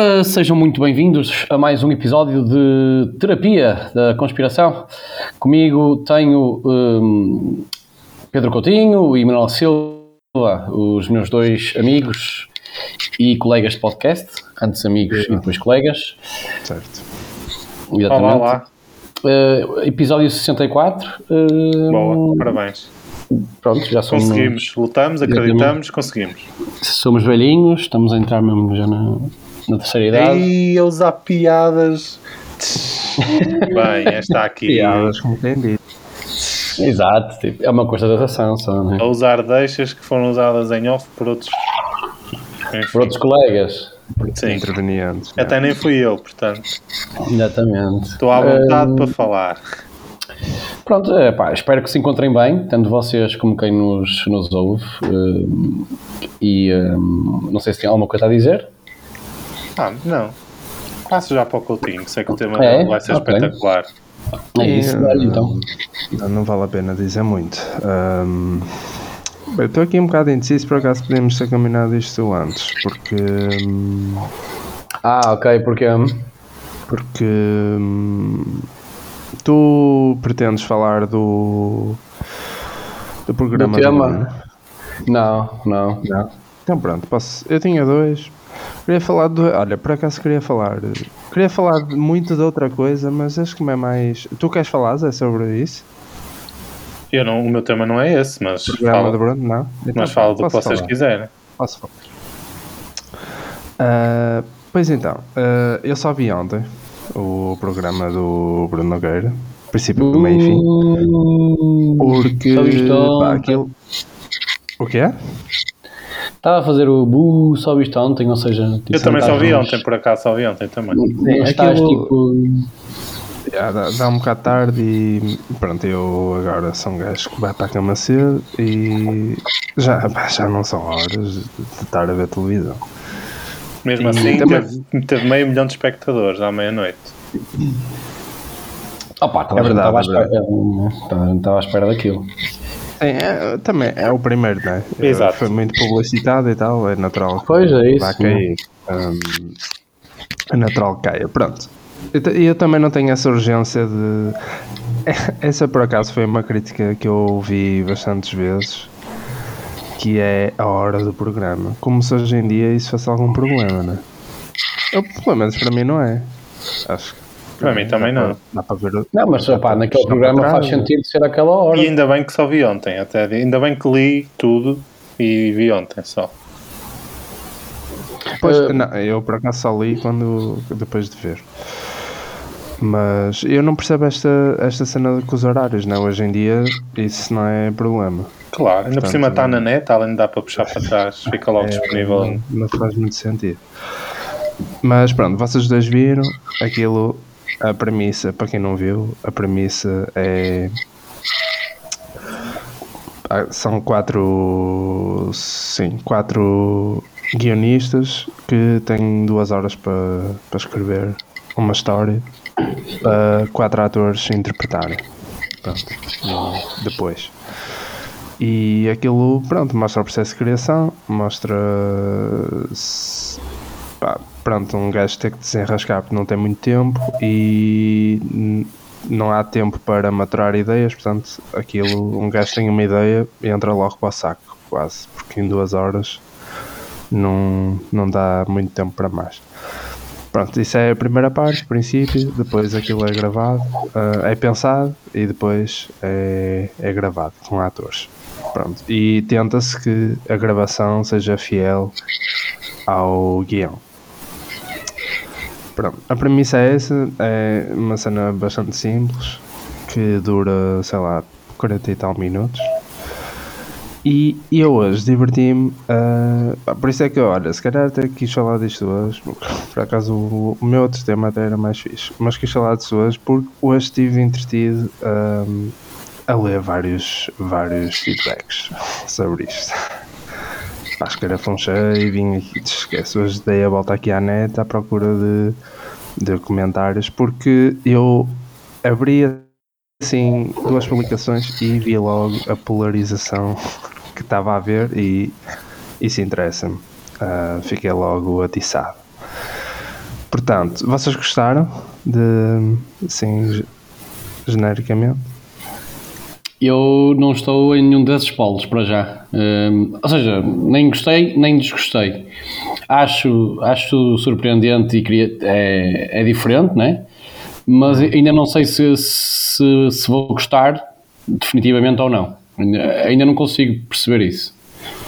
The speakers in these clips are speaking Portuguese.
Ora, sejam muito bem-vindos a mais um episódio de Terapia da Conspiração. Comigo tenho um, Pedro Coutinho e Manuel Silva, os meus dois amigos e colegas de podcast, antes amigos e depois colegas. Certo. Exatamente. Olá, olá. Uh, episódio 64. Uh, Boa, parabéns. Pronto, já somos, Conseguimos, lutamos, acreditamos, conseguimos. somos velhinhos, estamos a entrar mesmo já na, na terceira idade. E a usar piadas. Bem, esta aqui. Piadas, diz. Exato, tipo, é uma constatação só, né? A usar deixas que foram usadas em off por outros. Enfim, Por outros colegas. sim. Intervenientes. Até nem fui eu, portanto. Exatamente. Estou à vontade Hum, para falar. Pronto, é, pá, espero que se encontrem bem, tanto vocês como quem nos, nos ouve. hum, e hum, não sei se tem alguma coisa a dizer. Ah, não. Passo já para o Coutinho, que sei que o tema É? vai ser Ok. espetacular. É isso, olha, então. Não, não vale a pena dizer muito. Bem, Estou aqui um bocado indeciso, por acaso podemos ter combinado isto antes, porque. Ah, ok, porque. hum, Porque. hum, tu pretendes falar do. do programa Do tema? Bruno? Não, não. Não. Então pronto, posso. Eu tinha dois. Queria falar do. Olha, por acaso queria falar. Queria falar de muito de outra coisa, mas acho que me é mais. Tu queres falar, Zé, sobre isso? Eu não, o meu tema não é esse, mas Programa do falo, Bruno? Não? Então, mas falo do que vocês falar. quiserem. Posso falar. Ah, pois então, ah, eu só vi ontem o programa do Bruno Nogueira, princípio do meio e fim, Hum, porque pá, aquilo. O que é? Estava a fazer o bu, só viste ontem, ou seja. tipo, Eu também só vi ontem, por acaso só vi ontem também. Sim, estás aquilo- tipo. Já, dá, dá um bocado tarde e pronto, eu agora sou um gajo que vai para a cama cedo e já, já não são horas de estar a ver televisão. Mesmo E assim, também- teve, teve meio milhão de espectadores à meia-noite. Opa, É verdade, estava à é espera, é, estava à espera daquilo. É, é, também é o primeiro, não é? Exato. Foi muito publicitado e tal, é natural. que Pois, é isso, Vai cair. Hum, é natural que caia. Pronto. E eu, eu também não tenho essa urgência de. Essa por acaso foi uma crítica que eu ouvi bastantes vezes. Que é a hora do programa. Como se hoje em dia isso fosse algum problema, não é? Eu, pelo menos para mim não é. Acho que. Para mim também dá não. para- Dá para ver. Não, mas opá, naquele programa faz sentido ser aquela hora. E ainda bem que só vi ontem, até ainda bem que li tudo e vi ontem só. Pois, Eh, não, eu por acaso só li quando, depois de ver. Mas eu não percebo esta, esta cena com os horários, não? Hoje em dia isso não é problema. Claro, ainda por cima está na net, além de dar para puxar para trás, fica logo É, disponível. não, não faz muito sentido. Mas pronto, vocês dois viram aquilo, a premissa, para quem não viu, a premissa é. ah, São quatro. Sim, quatro guionistas que têm duas horas para, para escrever uma história para quatro atores interpretarem. Pronto. Depois. E aquilo, pronto, mostra o processo de criação, mostra. pá, pronto, um gajo tem que desenrascar porque não tem muito tempo e não há tempo para maturar ideias, portanto, aquilo, um gajo tem uma ideia e entra logo para o saco, quase, porque em duas horas não, não dá muito tempo para mais. Pronto, isso é a primeira parte, princípio, depois aquilo é gravado, ah, é pensado e depois é, é gravado com atores. Pronto, e tenta-se que a gravação seja fiel ao guião. Pronto, a premissa é essa, é uma cena bastante simples, que dura, sei lá, 40 e tal minutos. E eu hoje diverti-me, ah, pá, por isso é que, olha, se calhar até quis falar disto hoje, por acaso o, meu outro tema até era mais fixe, mas quis falar disto hoje porque hoje estive entretido ahm, a ler vários, vários feedbacks sobre isto. Pá, escarafunchei, vim aqui, te esquece, hoje dei a volta aqui à net à procura de, de comentários porque eu abri assim duas publicações e vi logo a polarização que estava a ver e isso interessa-me. Ah, fiquei logo atiçado. Portanto, vocês gostaram de. Assim, ge- genericamente? Eu não estou em nenhum desses polos para já. Hum, ou seja, nem gostei, nem desgostei. Acho, acho surpreendente e queria, é, é diferente, né? Mas ainda não sei se, se, se vou gostar definitivamente ou não. Ainda, não consigo perceber isso.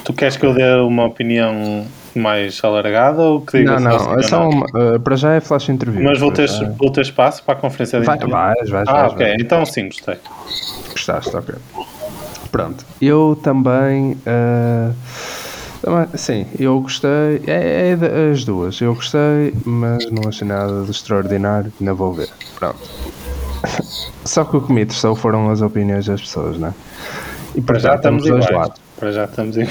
Tu queres que eu dê uma opinião mais alargada ou que diga Não, não, é só uma, eh, para já é flash interview. Mas vou ter, já- vou ter espaço para a conferência de Vai, vais, vais, Ah, vais, ok. vais. Então sim, gostei. Gostaste, ok. Pronto. Eu também. também sim, eu gostei. É, é as duas. Eu gostei, mas não achei nada de extraordinário. Ainda vou ver. Pronto. Só que o que me interessou foram as opiniões das pessoas, né? E Para já temos estamos dois iguais. lados. Para já estamos em...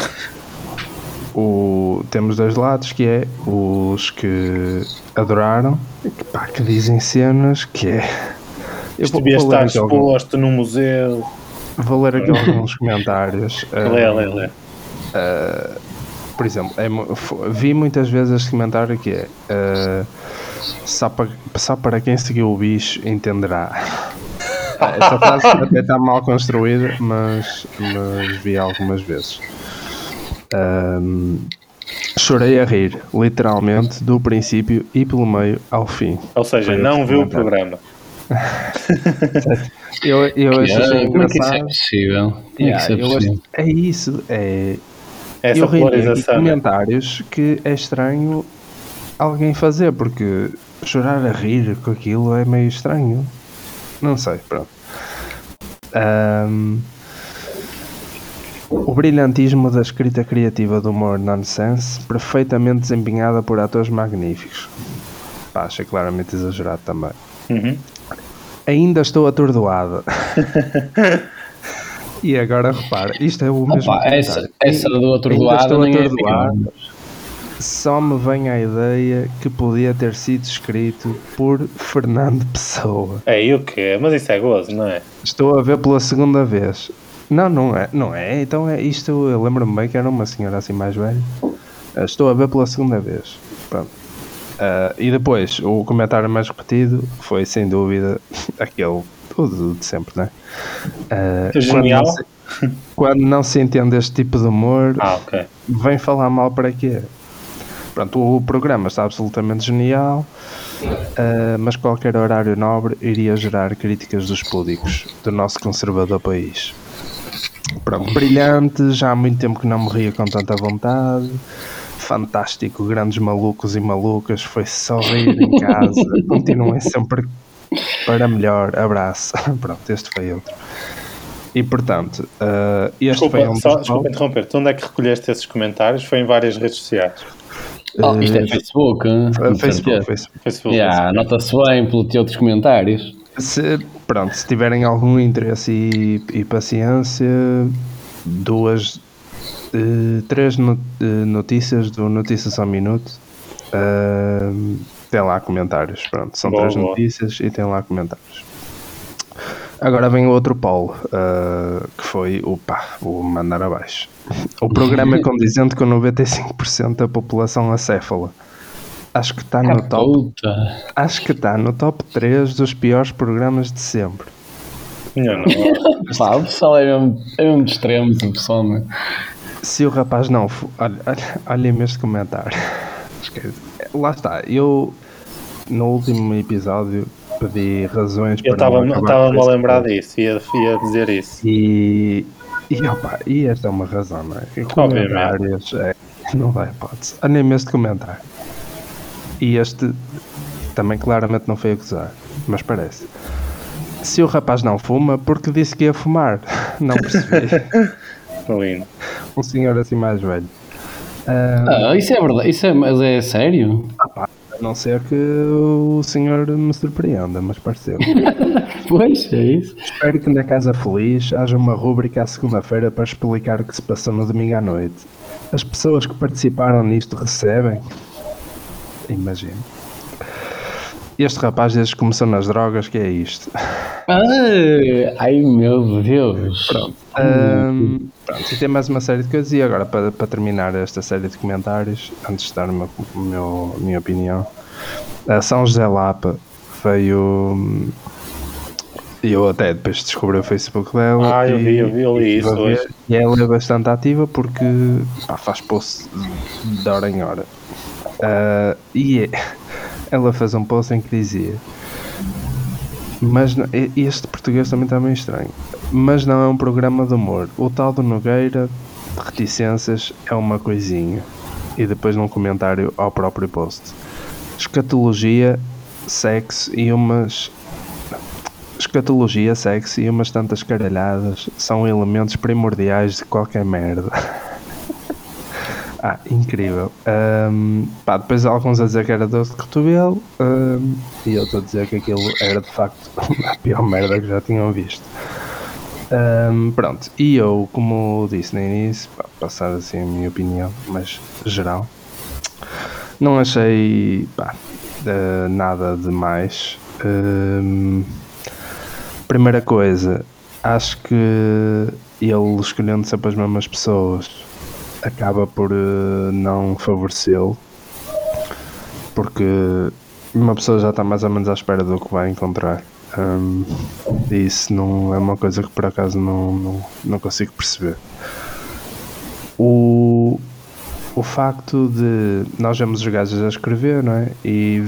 O, temos dois lados, que é os que adoraram e que, pá, que dizem cenas que é. Eu Isto vou, devia estar exposto num museu. vou ler aqui alguns comentários. Lê, lê, lê. por exemplo, é vi muitas vezes este comentário que é eh, só, para, só para quem seguiu o bicho entenderá. Ah, Esta frase até está mal construída, mas, mas vi algumas vezes. Ahm, chorei a rir, literalmente, do princípio e pelo meio ao fim. Ou seja, Foi não viu o programa. Eu, eu achei Como é que isso é engraçado. possível? Como é que Yeah, isso é eu possível? acho- é isso, é, Essa eu polarização. né? comentários que é estranho alguém fazer, porque chorar a rir com aquilo é meio estranho. Não sei, pronto. Ahm, o brilhantismo da escrita criativa do humor nonsense, perfeitamente desempenhada por atores magníficos. Pá, achei claramente exagerado também. Uhum. Ainda estou atordoada. e agora repara, isto é o mesmo. Opa, essa, comentário. essa do Ainda atordoado estou nem é atordoado. pequeno. Só me vem a ideia que podia ter sido escrito por Fernando Pessoa. É, e o quê? Mas isso é gozo, não é? Estou a ver pela segunda vez. Não, não é, não é. Então é isto. Eu lembro-me bem que era uma senhora assim mais velha. Estou a ver pela segunda vez. Pronto. Ah, e depois, o comentário mais repetido foi sem dúvida aquele tudo de sempre, né? Ah, quando, Genial. não se, quando não se entende este tipo de humor, Ah, ok. vem falar mal para quê? Pronto, o programa está absolutamente genial, ah, mas qualquer horário nobre iria gerar críticas dos púdicos do nosso conservador país. Pronto, brilhante, já há muito tempo que não me ria com tanta vontade. Fantástico, grandes malucos e malucas, foi só rir em casa. Continuem sempre para melhor. Abraço. Pronto, este foi outro. E portanto, ah, este foi Desculpa, um dos só, top. desculpa interromper. Tu onde é que recolheste esses comentários? Foi em várias redes sociais. Oh, isto é Eh, Facebook, hein? Uh, Facebook. Facebook. Facebook. Yeah, Nota-se bem pelo teu dos comentários. Se, pronto, se tiverem algum interesse e, e paciência, duas, eh, três eh, notícias do Notícias ao Minuto. Uh, tem lá comentários. Pronto, são Boa, três boa. notícias e tem lá comentários. Agora vem o outro polo, uh, que foi o pá, o mandar abaixo. O programa é condizente com 95% da população acéfala. Acho que está no top. Acho que está no top 3 dos piores programas de sempre. Não, não. Pá, o pessoal é mesmo, é mesmo de extremos, o pessoal, né? Se o rapaz não. fo- Olha, olha, olhem-me este comentário. Esquece. Lá está. Eu, no último episódio, pedi razões Eu para. não acabar estava-me a lembrar disso, ia, ia dizer isso. E. E, opa, e esta é uma razão, não é? Comentários. É, não dá hipótese. Olhem-me este comentário. E este também claramente não foi acusar, mas parece. Se o rapaz não fuma, porque disse que ia fumar? Não percebi. Lindo. um senhor assim mais velho. Ah, Ah, isso é verdade, isso é, mas é sério? a não ser que o senhor me surpreenda, mas pareceu. Pois, é isso. Espero que na Casa Feliz haja uma rúbrica à segunda-feira para explicar o que se passou no domingo à noite. As pessoas que participaram nisto recebem? Imagino. Este rapaz desde que começou nas drogas, que é isto. Ai, ai meu Deus. Pronto. Ahm, pronto, e tem mais uma série de coisas. E agora, para, para terminar esta série de comentários, antes de dar uma, o meu- a minha opinião, A São José Lapa veio. E eu até depois descobri o Facebook dela. Ah, eu vi, eu vi, eu li isso a hoje. E ela é bastante ativa porque pá, faz post de hora em hora. Ah, e é- ela fez um post em que dizia: Mas este português também está meio estranho. Mas não é um programa de humor. O tal do Nogueira, de reticências, é uma coisinha. E depois num comentário ao próprio post. Escatologia, sexo e umas. Escatologia, sexo e umas tantas caralhadas são elementos primordiais de qualquer merda. ah, incrível. Ahm, pá, depois alguns a dizer que era dor de cotovelo ahm, e outros a dizer que aquilo era de facto a pior merda que já tinham visto. Ahm, pronto, e eu, como disse no início, pá, passar assim a minha opinião, mas geral, não achei pá, eh, nada demais. Ahm, primeira coisa, acho que ele escolhendo sempre as mesmas pessoas acaba por eh, não favorecê-lo porque uma pessoa já está mais ou menos à espera do que vai encontrar. Hum, e isso não é uma coisa que por acaso não, não, não consigo perceber. O, o facto de nós vemos os gajos a escrever, não é? E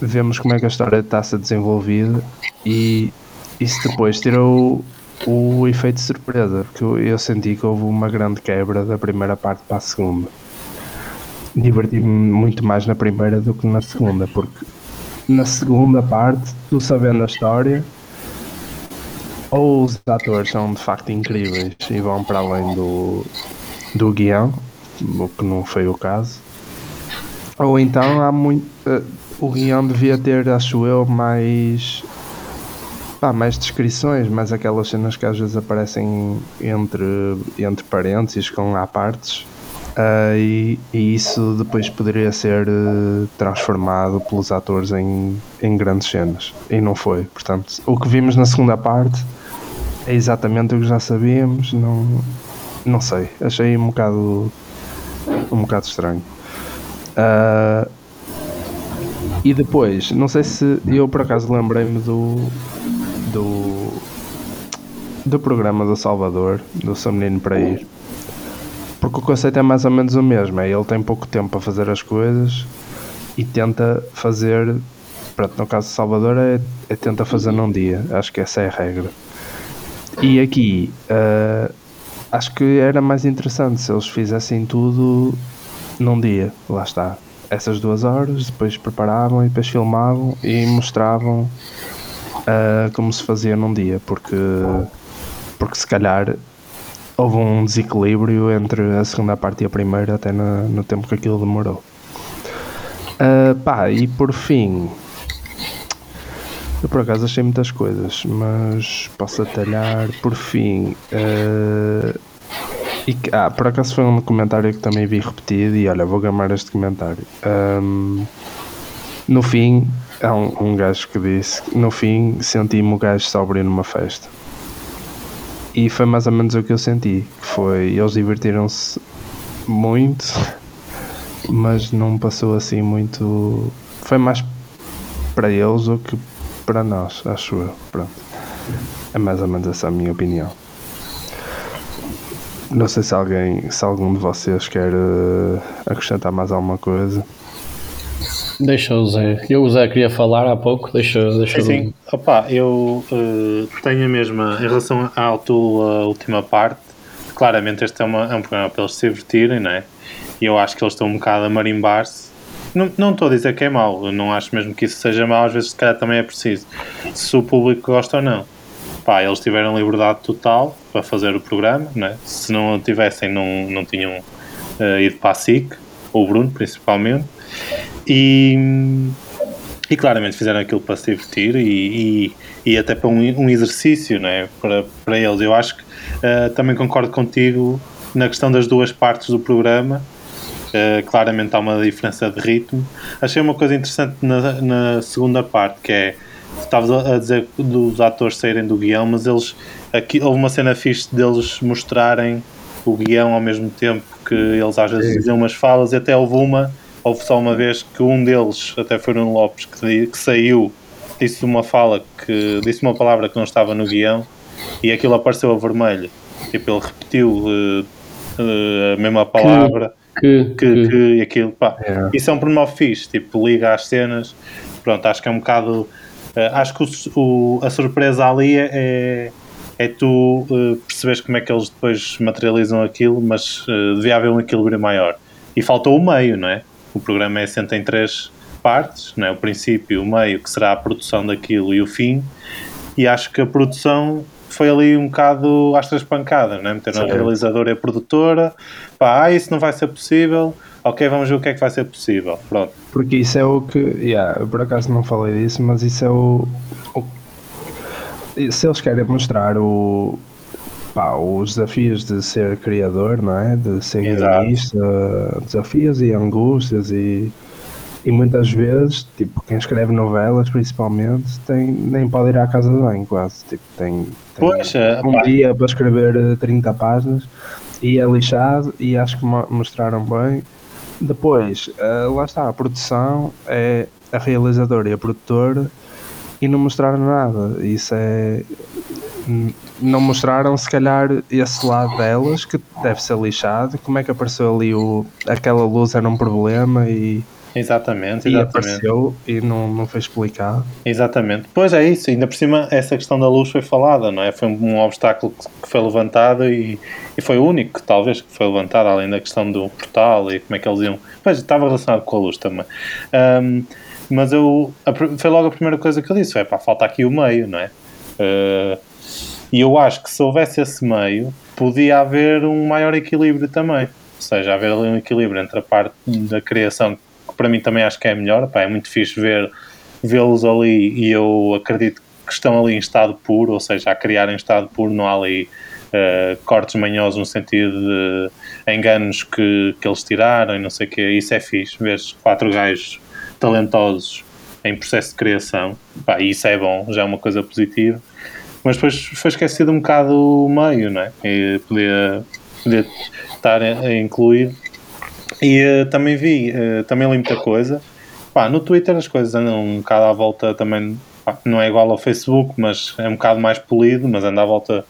vemos como é que a história está-se a desenvolvida e isso depois tirou o efeito surpresa, porque eu, eu senti que houve uma grande quebra da primeira parte para a segunda. Diverti-me muito mais na primeira do que na segunda, porque na segunda parte, tu sabendo a história, ou os atores são de facto incríveis e vão para além do, do guião, o que não foi o caso, ou então há muito. eh, o guião devia ter, acho eu, mais. Pá, mais descrições, mais aquelas cenas que às vezes aparecem entre, entre parênteses, com à partes. Ah, e, e isso depois poderia ser eh, transformado pelos atores em, em grandes cenas. E não foi. Portanto, o que vimos na segunda parte é exatamente o que já sabíamos. Não, não sei. Achei um bocado, um bocado estranho. Ah, e depois, não sei se eu por acaso lembrei-me do, do do programa do Salvador, do São Menino para ir. Porque o conceito é mais ou menos o mesmo, é ele tem pouco tempo para fazer as coisas e tenta fazer, pronto, no caso do Salvador é, é tenta fazer num dia, acho que essa é a regra. E aqui ah, acho que era mais interessante se eles fizessem tudo num dia, lá está. Essas duas horas, depois preparavam e depois filmavam e mostravam ah, como se fazia num dia, porque, porque se calhar houve um desequilíbrio entre a segunda parte e a primeira, até no, tempo que aquilo demorou. Ah, pá, e por fim, eu por acaso achei muitas coisas, mas posso atalhar por fim. ah, e ah, por acaso foi um comentário que também vi repetido e olha, vou gamar este comentário. Ahm, no fim, há um, um gajo que disse que no fim senti-me o gajo sóbrio numa festa. E foi mais ou menos o que eu senti. Que foi, eles divertiram-se muito, mas não passou assim muito. Foi mais para eles do que para nós, acho eu. Pronto. É mais ou menos essa a minha opinião. Não sei se alguém, se algum de vocês quer eh, acrescentar mais alguma coisa. Deixa o Zé. Eu, o Zé, queria falar há pouco. Deixa, deixa Sim, sim. Opa, eu eh, tenho a mesma em relação à tua última parte. Claramente, este é, uma, é um programa para eles se divertirem, não é? E eu acho que eles estão um bocado a marimbar-se. Não, não estou a dizer que é mau, eu não acho mesmo que isso seja mau, às vezes, se calhar, também é preciso. Se o público gosta ou não. Pá, eles tiveram liberdade total para fazer o programa, não é? Se não tivessem, não, não tinham eh, ido para a SIC, ou o Bruno, principalmente. E, e claramente fizeram aquilo para se divertir e, e, e até para um, um exercício né, para, para eles. Eu acho que eh, também concordo contigo na questão das duas partes do programa. Eh, claramente há uma diferença de ritmo. Achei uma coisa interessante na, na segunda parte que é estavas a a dizer dos atores saírem do guião, mas eles aqui houve uma cena fixe deles mostrarem o guião ao mesmo tempo que eles às vezes Sim. diziam umas falas e até houve uma houve só uma vez que um deles, até foi no Lopes, que, que saiu, disse uma fala, que disse uma palavra que não estava no guião e aquilo apareceu a vermelho. Tipo, ele repetiu uh, uh, a mesma palavra. Que, Que, que- que, e aquilo, pá, É. isso é um pormenor fixe, tipo, liga às cenas, pronto, acho que é um bocado, eh, acho que o, o- a surpresa ali é, é, é tu eh, perceberes como é que eles depois materializam aquilo, mas eh, devia haver um equilíbrio maior. E faltou o meio, não é? O programa é assente em três partes, não é? O princípio, o meio, que será a produção daquilo, e o fim, e acho que a produção foi ali um bocado às três pancadas, né? Meteram a Sim. realizadora e a produtora, pá, ah, isso não vai ser possível, ok, vamos ver o que é que vai ser possível, pronto. Porque isso é o que. Yeah, eu por acaso não falei disso, mas isso é o. o- se eles querem mostrar o. pá, os desafios de ser criador, não é? De ser guionista, desafios e angústias e. E muitas vezes, tipo, quem escreve novelas principalmente, tem, nem pode ir à casa de banho quase. Tipo, tem, tem eh, um pá. dia para escrever eh, 30 páginas e é lixado e acho que mo- mostraram bem. Depois, eh, lá está, a produção é a realizadora e a produtora e não mostraram nada. Isso é. Não mostraram se calhar esse lado delas que deve ser lixado. Como é que apareceu ali o. aquela luz era um problema e, Exatamente, e exatamente. apareceu e não, não foi explicado. Exatamente. Pois é isso, ainda por cima essa questão da luz foi falada, não é? Foi um obstáculo que foi levantado e, e foi o único, talvez, que foi levantado, além da questão do portal e como é que eles iam. Pois estava relacionado com a luz também. Ahm, mas eu a foi logo a primeira coisa que eu disse, é pá, falta aqui o meio, não é? Ah, e eu acho que se houvesse esse meio, podia haver um maior equilíbrio também. Ou seja, haver ali um equilíbrio entre a parte da criação, que para mim também acho que é melhor. Pá, é muito fixe ver vê-los ali e eu acredito que estão ali em estado puro, ou seja, a criar em estado puro, não há ali eh, cortes manhosos no sentido de enganos que, que eles tiraram e não sei o quê. Isso é fixe, ver quatro gajos talentosos em processo de criação, pá, isso é bom, já é uma coisa positiva. Mas depois foi esquecido um bocado o meio, não é? E podia, podia estar incluir. E eh, também vi, eh, também li muita coisa. Pá, no Twitter as coisas andam um bocado à volta também, pá, não é igual ao Facebook, mas é um bocado mais polido, mas anda à volta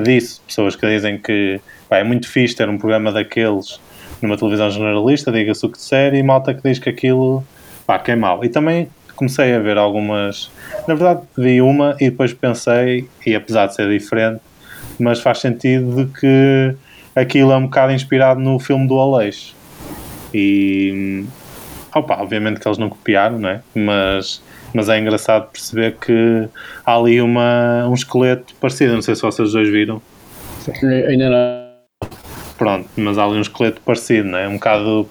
disso. Pessoas que dizem que pá, é muito fixe ter um programa daqueles numa televisão generalista, diga-se o que disser, e malta que diz que aquilo pá, que é mau. E também comecei a ver algumas. Na verdade, vi uma e depois pensei, e apesar de ser diferente, mas faz sentido de que aquilo é um bocado inspirado no filme do Aleixo. E. Opa, obviamente que eles não copiaram, não é? Mas, mas é engraçado perceber que há ali uma, um esqueleto parecido. Não sei se vocês dois viram. Ainda não. Pronto, mas há ali um esqueleto parecido, não é? Um bocado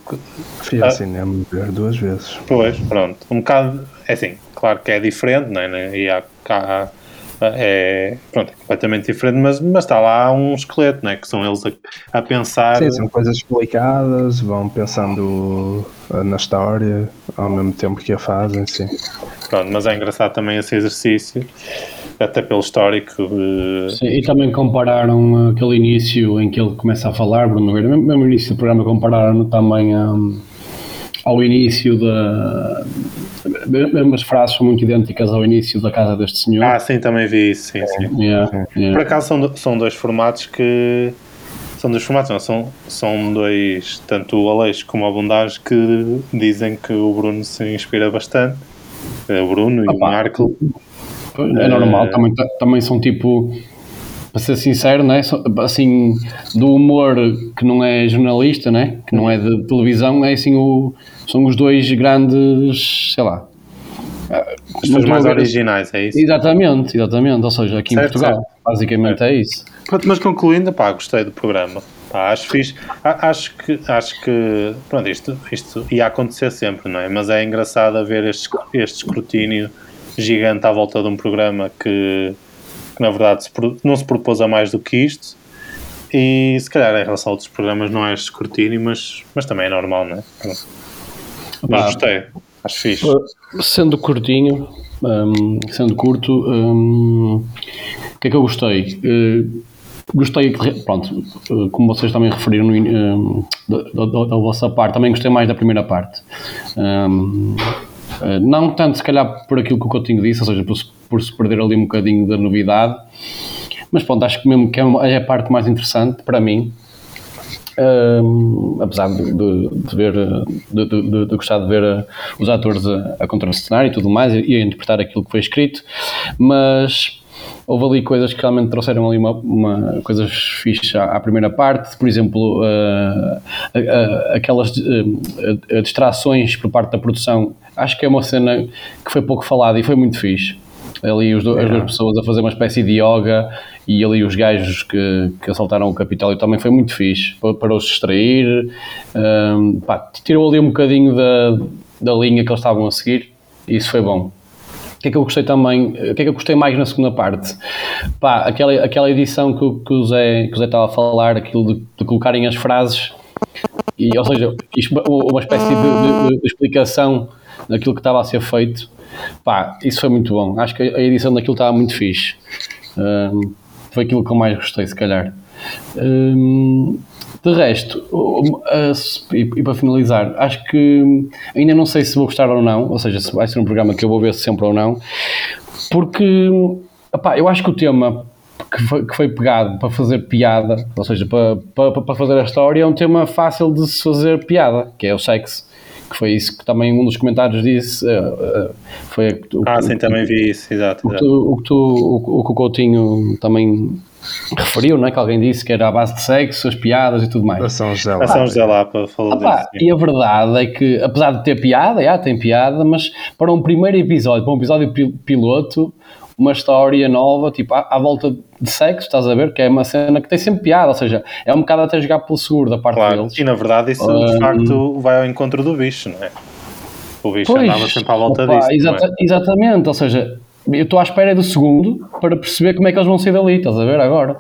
Fui Ah. ao cinema ver duas vezes. Pois, pronto. Um bocado, é assim, claro que é diferente, não é? E há, há- é, pronto, é completamente diferente, mas, mas está lá um esqueleto, não é? Que são eles a, a pensar. Sim, são coisas explicadas, vão pensando na história ao mesmo tempo que a fazem, sim. Pronto, mas é engraçado também esse exercício, até pelo histórico. eh, Sim, e também compararam aquele início em que ele começa a falar, Bruno mesmo no início do programa, compararam também hum, ao início da. Mesmo as frases são muito idênticas ao início da casa deste senhor. Ah, sim, também vi isso, sim, sim. Yeah, Por yeah. acaso são, são dois formatos que. São dois formatos, não, são, são dois, tanto o Aleixo como a Bondage, que dizem que o Bruno se inspira bastante. O Bruno e o. Marco. É normal, Eh, também, também são tipo, para ser sincero, né? assim, do humor que não é jornalista, né? que não é de televisão, é assim, o, são os dois grandes, sei lá. Não mais ver- originais, é isso? Exatamente, exatamente, ou seja, aqui em Certo, Portugal, certo. basicamente é isso. Pronto, mas concluindo, pá, gostei do programa. Pá, acho fixe. Acho que, acho que, pronto, isto, isto ia acontecer sempre, não é? Mas é engraçado haver este, este escrutínio gigante à volta de um programa que, que, na verdade, se não se propôs a mais do que isto. E se calhar em relação a outros programas não é escrutínio, mas, mas também é normal, não é? Pronto. Pá, gostei. Acho fixe. Sendo curtinho, hum, sendo curto, hum, o que é que eu gostei? Eh, gostei, pronto, como vocês também referiram um, da, da, da, vossa parte, também gostei mais da primeira parte. Um, não tanto, se calhar, por aquilo que o Coutinho disse, ou seja, por, por se perder ali um bocadinho da novidade, mas pronto, acho que mesmo que é, é a parte mais interessante para mim, um, apesar de, de, de ver, de, de, gostar de ver uh, os atores a, a contracenar e tudo mais e a interpretar aquilo que foi escrito, mas houve ali coisas que realmente trouxeram ali uma, uma coisas fixas à, à, primeira parte, por exemplo, uh, aquelas uh, distrações por parte da produção. Acho que é uma cena que foi pouco falada e foi muito fixe. Ali os as duas pessoas a fazer uma espécie de yoga e ali os gajos que, que assaltaram o Capitólio também foi muito fixe para, para os distrair. Um, pá, tirou ali um bocadinho da, da linha que eles estavam a seguir e isso foi bom. O que é que eu gostei também, o que é que eu gostei mais na segunda parte? Pá, aquela, aquela edição que, que, o Zé, que o Zé estava a falar, aquilo de, de colocarem as frases, e, ou seja, uma espécie de, de, de explicação daquilo que estava a ser feito. Pá, isso foi muito bom. Acho que a edição daquilo estava muito fixe. Um, foi aquilo que eu mais gostei, se calhar. Hum, de resto, e, e, para finalizar, acho que ainda não sei se vou gostar ou não, ou seja, se vai ser um programa que eu vou ver sempre ou não, porque opá, eu acho que o tema que foi, que foi, pegado para fazer piada, ou seja, para, para, para fazer a história, é um tema fácil de se fazer piada, que é o sexo que foi isso que também um dos comentários disse. Uh, uh, foi o, ah, o, sim, o, também vi isso, exato. O, que tu, o, que tu, o, que o Coutinho também referiu, não é? Que alguém disse que era a base de sexo, as piadas e tudo mais. A São José A São José Lapa falou disso. E a verdade é que, apesar de ter piada, já tem piada, mas para um primeiro episódio, para um episódio piloto, uma história nova, tipo, à, à, volta de sexo, estás a ver? Que é uma cena que tem sempre piada, ou seja, é um bocado até jogar pelo seguro da parte claro. deles. E na verdade isso um, de facto vai ao encontro do bicho, não é? O bicho pois, andava sempre à volta opa, disso. Exata, é? Exatamente, ou seja, eu estou à espera do segundo para perceber como é que eles vão sair dali, estás a ver agora?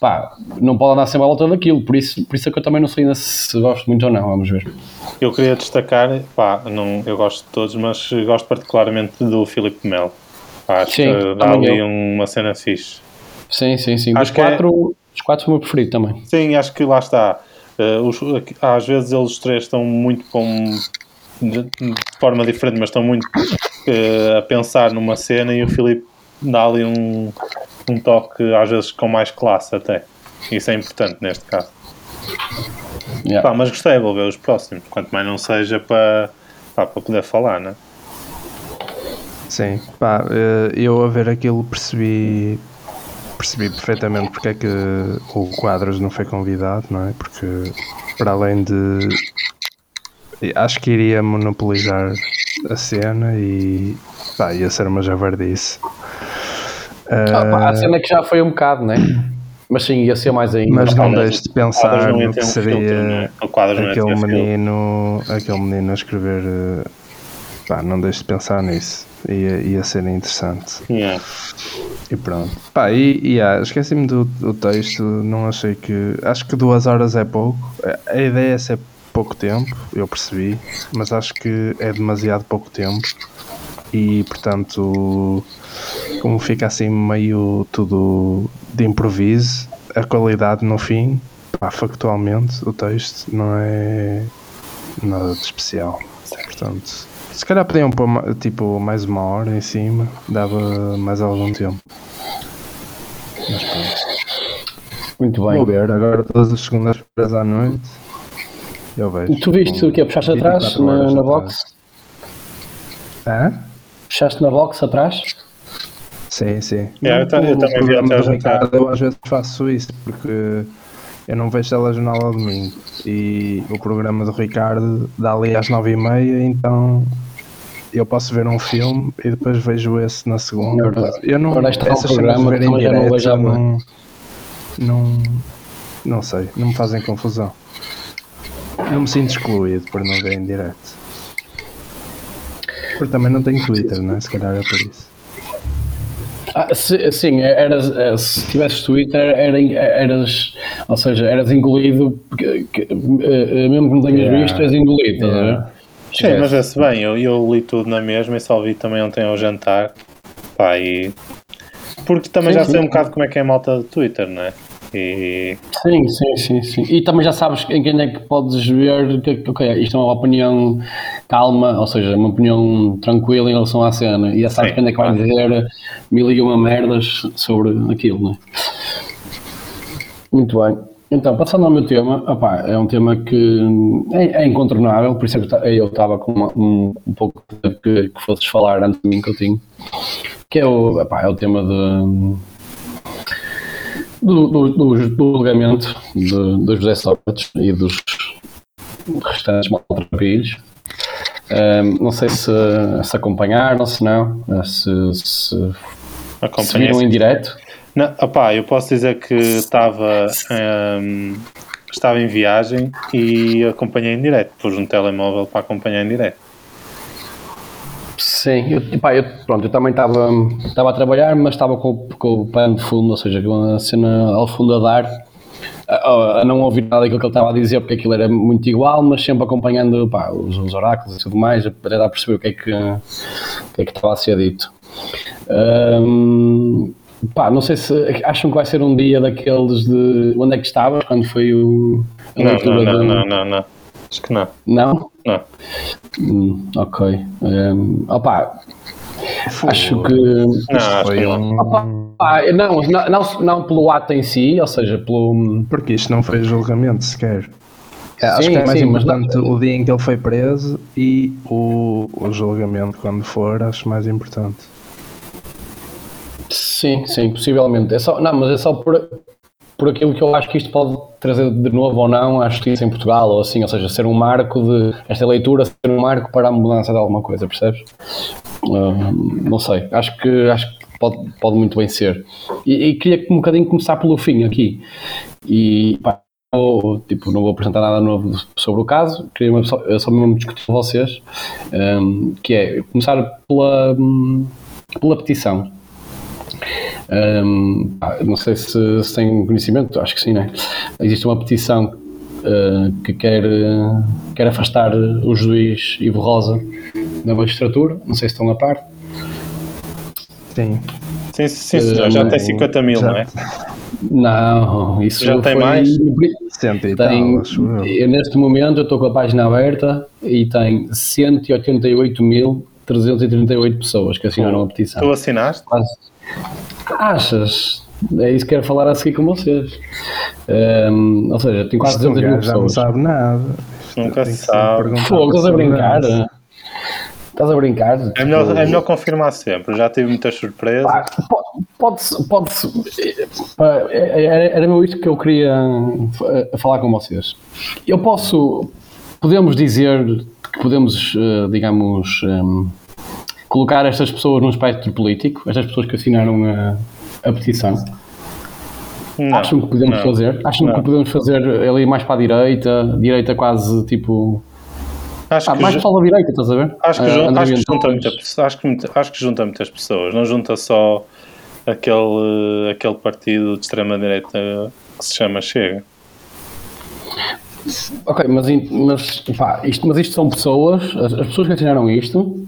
Pá, não pode andar sempre à volta daquilo, por isso, por isso é que eu também não sei ainda se gosto muito ou não, vamos ver. Eu queria destacar, pá, não, eu gosto de todos, mas gosto particularmente do Filipe Melo. Acho sim, que dá ali uma cena fixe. Sim, sim, sim. Acho os, quatro, é... os quatro foi o meu preferido também. Sim, acho que lá está. Uh, os, às vezes eles três estão muito com, de, de forma diferente, mas estão muito uh, a pensar numa cena e o Filipe dá ali um, um toque, às vezes com mais classe até. Isso é importante neste caso. Yeah. Pá, mas gostei, vou ver os próximos, quanto mais não seja para, pá, para poder falar, né? Sim, pá, eh, eu a ver aquilo percebi percebi perfeitamente porque é que o Quadros não foi convidado, não é? Porque para além de acho que iria monopolizar a cena e pá, ia ser uma javardice. Ah, pá, a cena é que já foi um bocado, não é? Mas sim, ia ser mais ainda. Mas não deixes de pensar no que seria filtro, é? aquele menino, aquele menino a escrever. Pá, não deixes de pensar nisso ia, ia ser interessante. Yeah. E pronto. Pá, e, e yeah, esqueci-me do, do texto, não achei que. Acho que duas horas é pouco. A ideia é ser pouco tempo, eu percebi, mas acho que é demasiado pouco tempo. E portanto, como fica assim meio tudo de improviso, a qualidade no fim, pá, factualmente, o texto não é nada de especial. Portanto, se calhar podiam pôr tipo mais uma hora em cima, dava mais algum tempo. Mas pronto. Muito bem. Vou ver, agora todas as segundas-feiras à noite. Eu vejo. Tu viste o que é? Puxaste atrás na, na box? Hã? Puxaste na box atrás? Sim, sim. É, eu, também vi até eu às vezes faço isso porque eu não vejo telejornal ao domingo e o programa do Ricardo dá ali às nove e meia, então eu posso ver um filme e depois vejo esse na segunda. Eu não, essas programa, ver em direto, não, não, não, não sei, não me fazem confusão. Não me sinto excluído por não ver em direto. Porque também não tenho Twitter, não é? Se calhar é por isso. Ah, se, sim, eras, eh, se tivesses Twitter, era, eras, ou seja, eras engolido, que, que, eh, mesmo que não tenhas yeah. visto, és engolido, yeah. Sim, mas vê-se bem, eu, eu li tudo na mesma e só vi também ontem ao jantar. Pá, e... Porque também sim, já sei sim. um bocado como é que é a malta do Twitter, não é? E Sim, sim, sim, sim. E também já sabes em quem é que podes ver que, que, ok, isto é uma opinião calma, ou seja, uma opinião tranquila em relação à cena. E já sabes Sim, quem é que vai dizer mil e uma merdas sobre aquilo, não é? Muito bem. Então, passando ao meu tema, opá, é um tema que é, é incontornável, por isso é que eu ta- eu estava com uma- um, um pouco de que, que fosses falar antes de mim que eu tinha, que é o, opá, é o tema de, do, do, do, do julgamento de, do José Sócrates e dos restantes maltrapilhos. Ahm, não sei se, se acompanharam, se não, se, se, se viram em direto. Não, opá, eu posso dizer que estava, hum, estava em viagem e acompanhei em direto. Pus um telemóvel para acompanhar em direto. Sim, eu, epá, eu, pronto, eu também estava estava a trabalhar, mas estava com, com o pano de fundo, ou seja, com a cena ao fundo a dar, a, a não ouvir nada daquilo que ele estava a dizer, porque aquilo era muito igual, mas sempre acompanhando pá, os, os oráculos e tudo mais, para tentar perceber o que é que, o que, é que estava a ser dito. Hum, pá, não sei se acham que vai ser um dia daqueles de onde é que estavas quando foi o, a Não, não, não, do- não, não, não. Acho que não. Não? Não. Hum, ok. Hum, opá, acho que. Não, acho Foi que não. um... Não, não, não, não pelo ato em si, ou seja, pelo. Porque isto não foi julgamento sequer. É, Acho Sim, que é mais sim, mas importante o dia em que ele foi preso e o, o julgamento quando for, acho mais importante. Sim, sim, possivelmente. É só, não, mas é só por, por aquilo que eu acho que isto pode trazer de novo ou não à justiça em Portugal, ou assim, ou seja, ser um marco de. esta leitura ser um marco para a mudança de alguma coisa, percebes? Ah, não sei, acho que, acho que pode, pode muito bem ser. E, e queria um bocadinho começar pelo fim aqui. E pá, eu, tipo, não vou apresentar nada novo sobre o caso, queria só, eu só mesmo discutir com vocês, hum, que é começar pela, pela petição. Pá, não sei se, se têm conhecimento, acho que sim, né? Existe uma petição uh, que quer, quer afastar o juiz Ivo Rosa da magistratura, não sei se estão a par. Sim. Sim, sim, senhor. Já Hum, tem 50 mil, já- não é? Não, isso Já tem foi- mais? E Tem, tal, eu, neste momento eu estou com a página aberta e tem 188.338 pessoas que assinaram a petição. Tu assinaste? Quase. Achas? É isso que quero falar a seguir com vocês. Hum, ou seja, tem quase Isto um 200 mil já não pessoas. sabe nada. Nunca sabe. Fogo, estás a brincar? Estás a brincar? É melhor, Tipo, é melhor confirmar sempre. Já tive muitas surpresas. pá, Pode-se. Pode era, era mesmo isto que eu queria eh, falar com vocês. Eu posso. Podemos dizer que podemos, eh, digamos, eh, colocar estas pessoas num espectro político, estas pessoas que assinaram a, a petição. Não, Acham que podemos não. fazer? Acham Não. que podemos fazer ali mais para a direita, direita quase tipo. Acho Ah, que, mais ju- para a direita, estás a ver? acho que, André acho que junta muita, acho que, acho que junta muitas pessoas. Não junta só aquele, aquele partido de extrema-direita que se chama Chega. Ok, mas, mas, pá, isto, mas isto são pessoas, as, as pessoas que assinaram isto,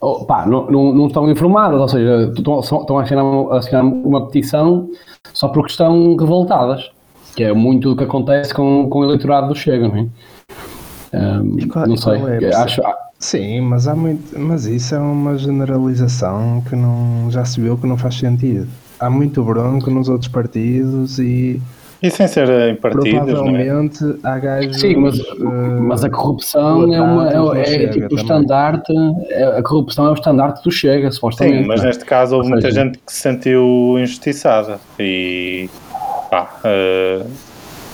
oh, pá, não, não, não estão informadas, ou seja, estão, estão a, assinar, a assinar uma petição só porque estão revoltadas, que é muito do que acontece com, com o eleitorado do Chega, não é? E qual- não sei, é acho, ah, Sim, mas há muito, mas isso é uma generalização que não já se viu que não faz sentido. Há muito bronco nos outros partidos e E sem ser em partidos, não é? provavelmente há gajos. Sim, mas, eh, mas a corrupção é, uma, é, é tipo o estandarte, é- a corrupção é o estandarte do Chega, supostamente. Sim, mas neste caso houve Ou muita gente que se sentiu injustiçada e pá, eh,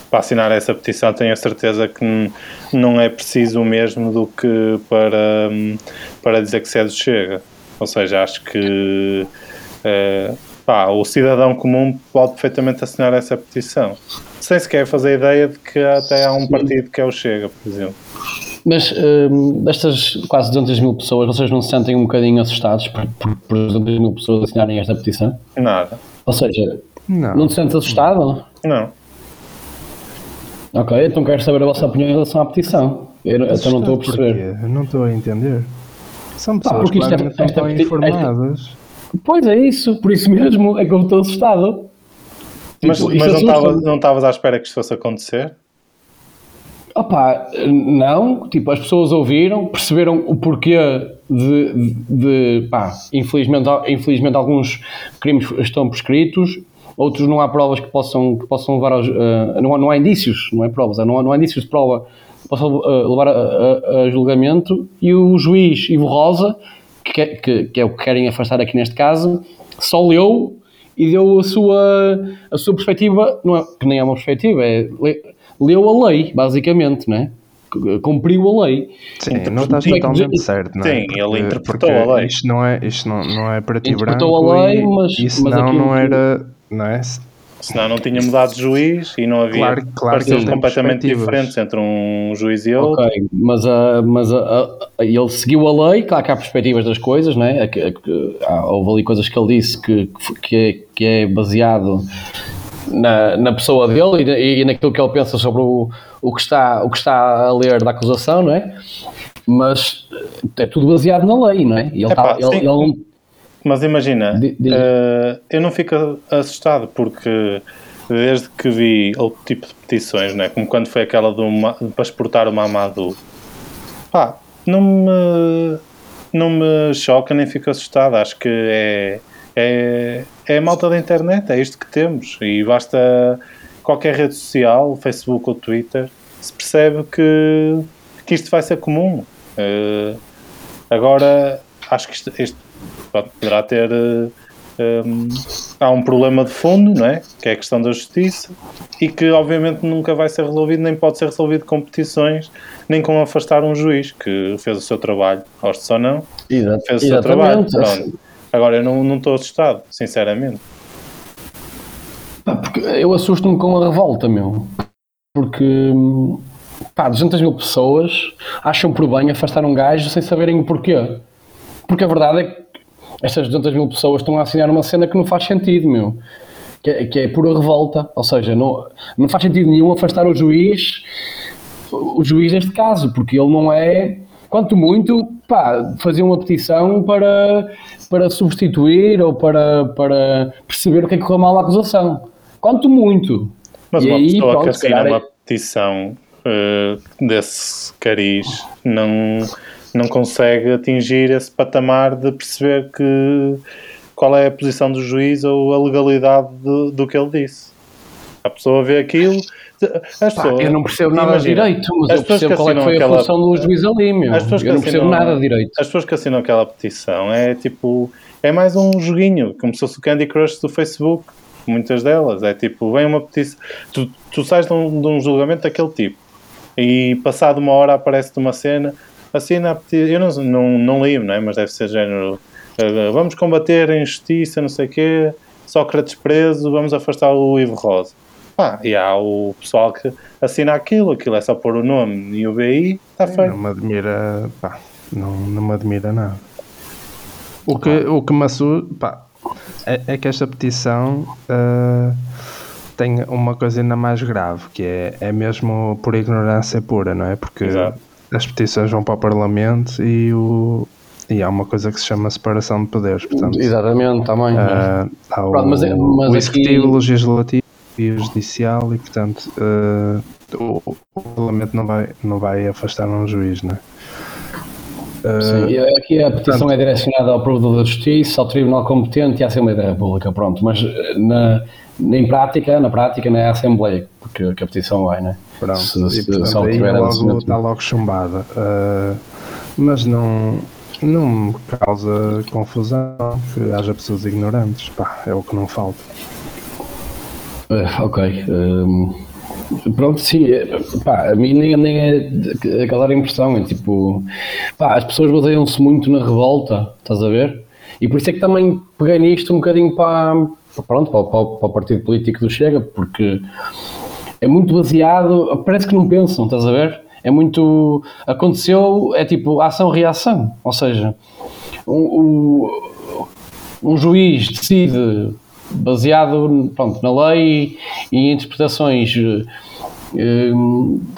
para assinar essa petição tenho a certeza que não é preciso o mesmo do que para, hum, para dizer que se é do Chega. Ou seja, acho que eh, pá, o cidadão comum pode perfeitamente assinar essa petição. Sem sequer fazer ideia de que até há um partido que é o Chega, por exemplo. Mas hum, destas quase 200 mil pessoas, vocês não se sentem um bocadinho assustados por, por, por 200 mil pessoas assinarem esta petição? Nada. Ou seja, Não. não te sentes assustado? Não. Ok, então quero saber a vossa opinião em relação à petição. Eu, então não estou a perceber. Porquê? Não estou a entender. São pessoas porque que isto é- não esta estão informadas. Pois é isso, por isso mesmo é que eu estou assustado. Mas, Tipo, mas não estavas à espera que isto fosse acontecer? Opa, não, tipo, as pessoas ouviram, perceberam o porquê de, de, de, pá, infelizmente, infelizmente alguns crimes estão prescritos, outros não há provas que possam, que possam levar aos, eh, não, há, não há indícios, não é provas, não há, não há indícios de prova que possam eh, levar a, a- a julgamento e o juiz Ivo Rosa, que, que, que é o que querem afastar aqui neste caso, só leu e deu a sua, a sua perspectiva, não é, que nem é uma perspectiva, é, le- leu a lei, basicamente, não é? Cumpriu a lei. Sim, não estás que- totalmente certo, não é? Sim, ele interpretou porque a lei. Isto não é, isto não, não é para ti Interpretou branco a lei, e, mas- e mas aquilo não que- era, não é? Senão não tinha mudado de juiz e não havia Claro- claro completamente diferentes entre um juiz e outro. Ok, mas, a, mas a, a- ele seguiu a lei, claro que há perspectivas das coisas, não é? A a há- houve ali coisas que ele disse que, que, é, que é baseado na, na pessoa dele e, e naquilo que ele pensa sobre o, o, que está, o que está a ler da acusação, não é? Mas é tudo baseado na lei, não é? E ele, Epá, tá- ele- ele- Mas imagina, eh, eu não fico assustado porque desde que vi outro tipo de petições, né, como quando foi aquela do, para exportar o Mamadou, pá, não me, não me choca nem fico assustado. Acho que é, é, é a malta da internet, é isto que temos. E basta qualquer rede social, Facebook ou Twitter, se percebe que, que isto vai ser comum. Eh, agora, acho que pode- poderá ter. eh, um, há um problema de fundo, não é? Que é a questão da justiça e que obviamente nunca vai ser resolvido, nem pode ser resolvido com petições, nem com afastar um juiz que fez o seu trabalho, gosto ou não, Exa- fez o seu trabalho. Pronto. Agora eu não não estou assustado, sinceramente. Porque eu assusto-me com a revolta, meu. Porque, pá, 200 mil pessoas acham por bem afastar um gajo sem saberem o porquê. Porque a verdade é que estas 200 mil pessoas estão a assinar uma cena que não faz sentido, meu. Que é, que é pura revolta. Ou seja, não, não faz sentido nenhum afastar o juiz, o juiz neste caso, porque ele não é. Quanto muito, pá, fazer uma petição para, para substituir ou para, para perceber o que é que correu mal na acusação. Quanto muito. Mas E uma aí, pessoa pronto, que assina é- uma petição eh, desse cariz não, não consegue atingir esse patamar de perceber que qual é a posição do juiz ou a legalidade do, do que ele disse. A pessoa vê aquilo. As Pá, pessoas, eu não percebo nada imagina, de direito, mas as eu pessoas percebo que qual é que assinam foi a aquela- função do juiz ali, meu. As pessoas Eu não percebo assinam- nada de direito. As pessoas que assinam aquela petição é tipo. É mais um joguinho, como se fosse o Candy Crush do Facebook. Muitas delas. É tipo, vem uma petição. Tu, tu sais de um, de um julgamento daquele tipo e passado uma hora aparece-te uma cena. Assina a petição. Eu não, não, não li, não é? Mas deve ser género. eh, Vamos combater a injustiça, não sei o quê. Sócrates preso, vamos afastar o Ivo Rosa. Pá, e há o pessoal que assina aquilo, aquilo é só pôr o nome e o BI, está feito. Não me admira, pá, não, não me admira nada. O que, o que me assusta, pá, é, é que esta petição ah, tem uma coisa ainda mais grave, que é, é mesmo por ignorância pura, não é? Porque Exato. As petições vão para o Parlamento e, o, e há uma coisa que se chama separação de poderes, portanto, Exatamente, também. ah, há o, Pronto, mas é- mas o Executivo, aqui- o Legislativo e o Judicial e, portanto, ah, o, o Parlamento não vai, não vai afastar um juiz, não é? Ah, Sim, aqui a petição é direcionada ao Provedor da Justiça, ao Tribunal Competente e à Assembleia da República, pronto. Mas eh, na, em prática, na prática, não é a Assembleia que, que a petição vai, né? Pronto, Se- e, portanto, aí é logo, está logo chumbada. Ah, mas não, não me causa confusão que haja pessoas ignorantes. Pá, é o que não falta. Eh, ok. ehm, pronto, sim. eh, Pá, a mim nem, nem é aquela impressão. É tipo, pá, as pessoas baseiam-se muito na revolta, estás a ver? E por isso é que também peguei nisto um bocadinho para- pronto, para, para- para o partido político do Chega, porque é muito baseado, parece que não pensam, estás a ver? É muito. Aconteceu, é tipo ação-reação. Ou seja, um, o- um juiz decide, baseado pronto, na lei e em interpretações, eh,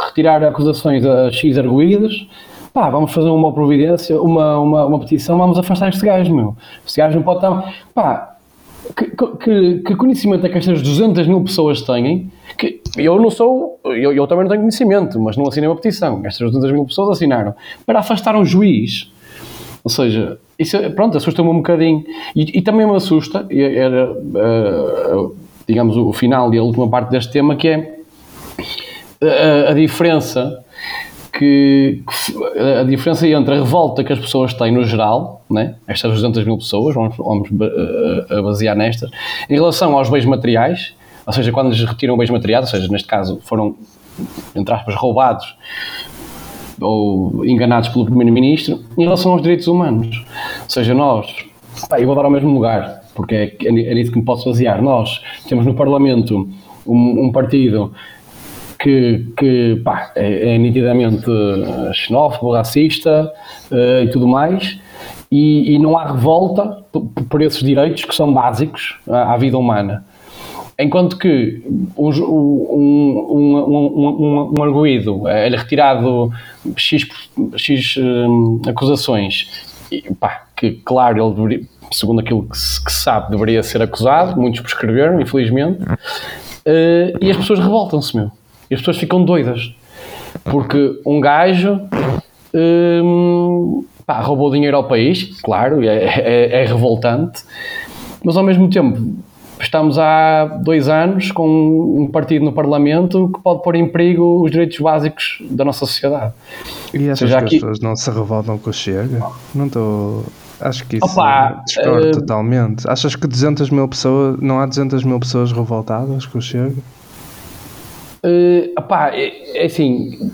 retirar acusações a X arguídas. Pá, vamos fazer uma providência, uma, uma, uma petição, vamos afastar este gajo, meu. Este gajo não pode estar. Pá, que, que, que, conhecimento é que estas 200 mil pessoas têm? Que eu não sou, eu, eu também não tenho conhecimento, mas não assinei uma petição. Estas 200 mil pessoas assinaram para afastar um juiz. Ou seja, isso, é, pronto, assusta-me um bocadinho. E, e, também me assusta, era, uh, digamos, o final e a última parte deste tema, que é a, a diferença que, que, a diferença entre a revolta que as pessoas têm no geral, né? estas 200 mil pessoas, vamos, vamos uh, basear nestas, em relação aos bens materiais, ou seja, quando lhes retiram bens materiais, ou seja, neste caso foram, entre aspas, roubados ou enganados pelo Primeiro-Ministro, em relação aos direitos humanos. Ou seja, nós, pá, eu vou dar ao mesmo lugar, porque é, é nisso que me posso basear. Nós temos no Parlamento um, um partido que, que pá, é, é, nitidamente xenófobo, racista uh, e tudo mais, e, e, não há revolta por esses direitos que são básicos à, à vida humana. Enquanto que um, um, um, um, arguído é retirado X, X um, acusações, e, pá, que claro, ele deveria, segundo aquilo que se, que se, sabe, deveria ser acusado, muitos prescreveram, infelizmente, uh, e as pessoas revoltam-se, meu. E as pessoas ficam doidas. Porque um gajo hum, pá, roubou dinheiro ao país, claro, é, é, é, revoltante, mas ao mesmo tempo estamos há dois anos com um partido no Parlamento que pode pôr em perigo os direitos básicos da nossa sociedade. E achas seja, que aqui... as pessoas não se revoltam com o Chega? Não estou... Acho que isso Opa, discordo uh... totalmente. Achas que 200 mil pessoas, não há 200 mil pessoas revoltadas com o Chega? Uh, opá, é, é assim,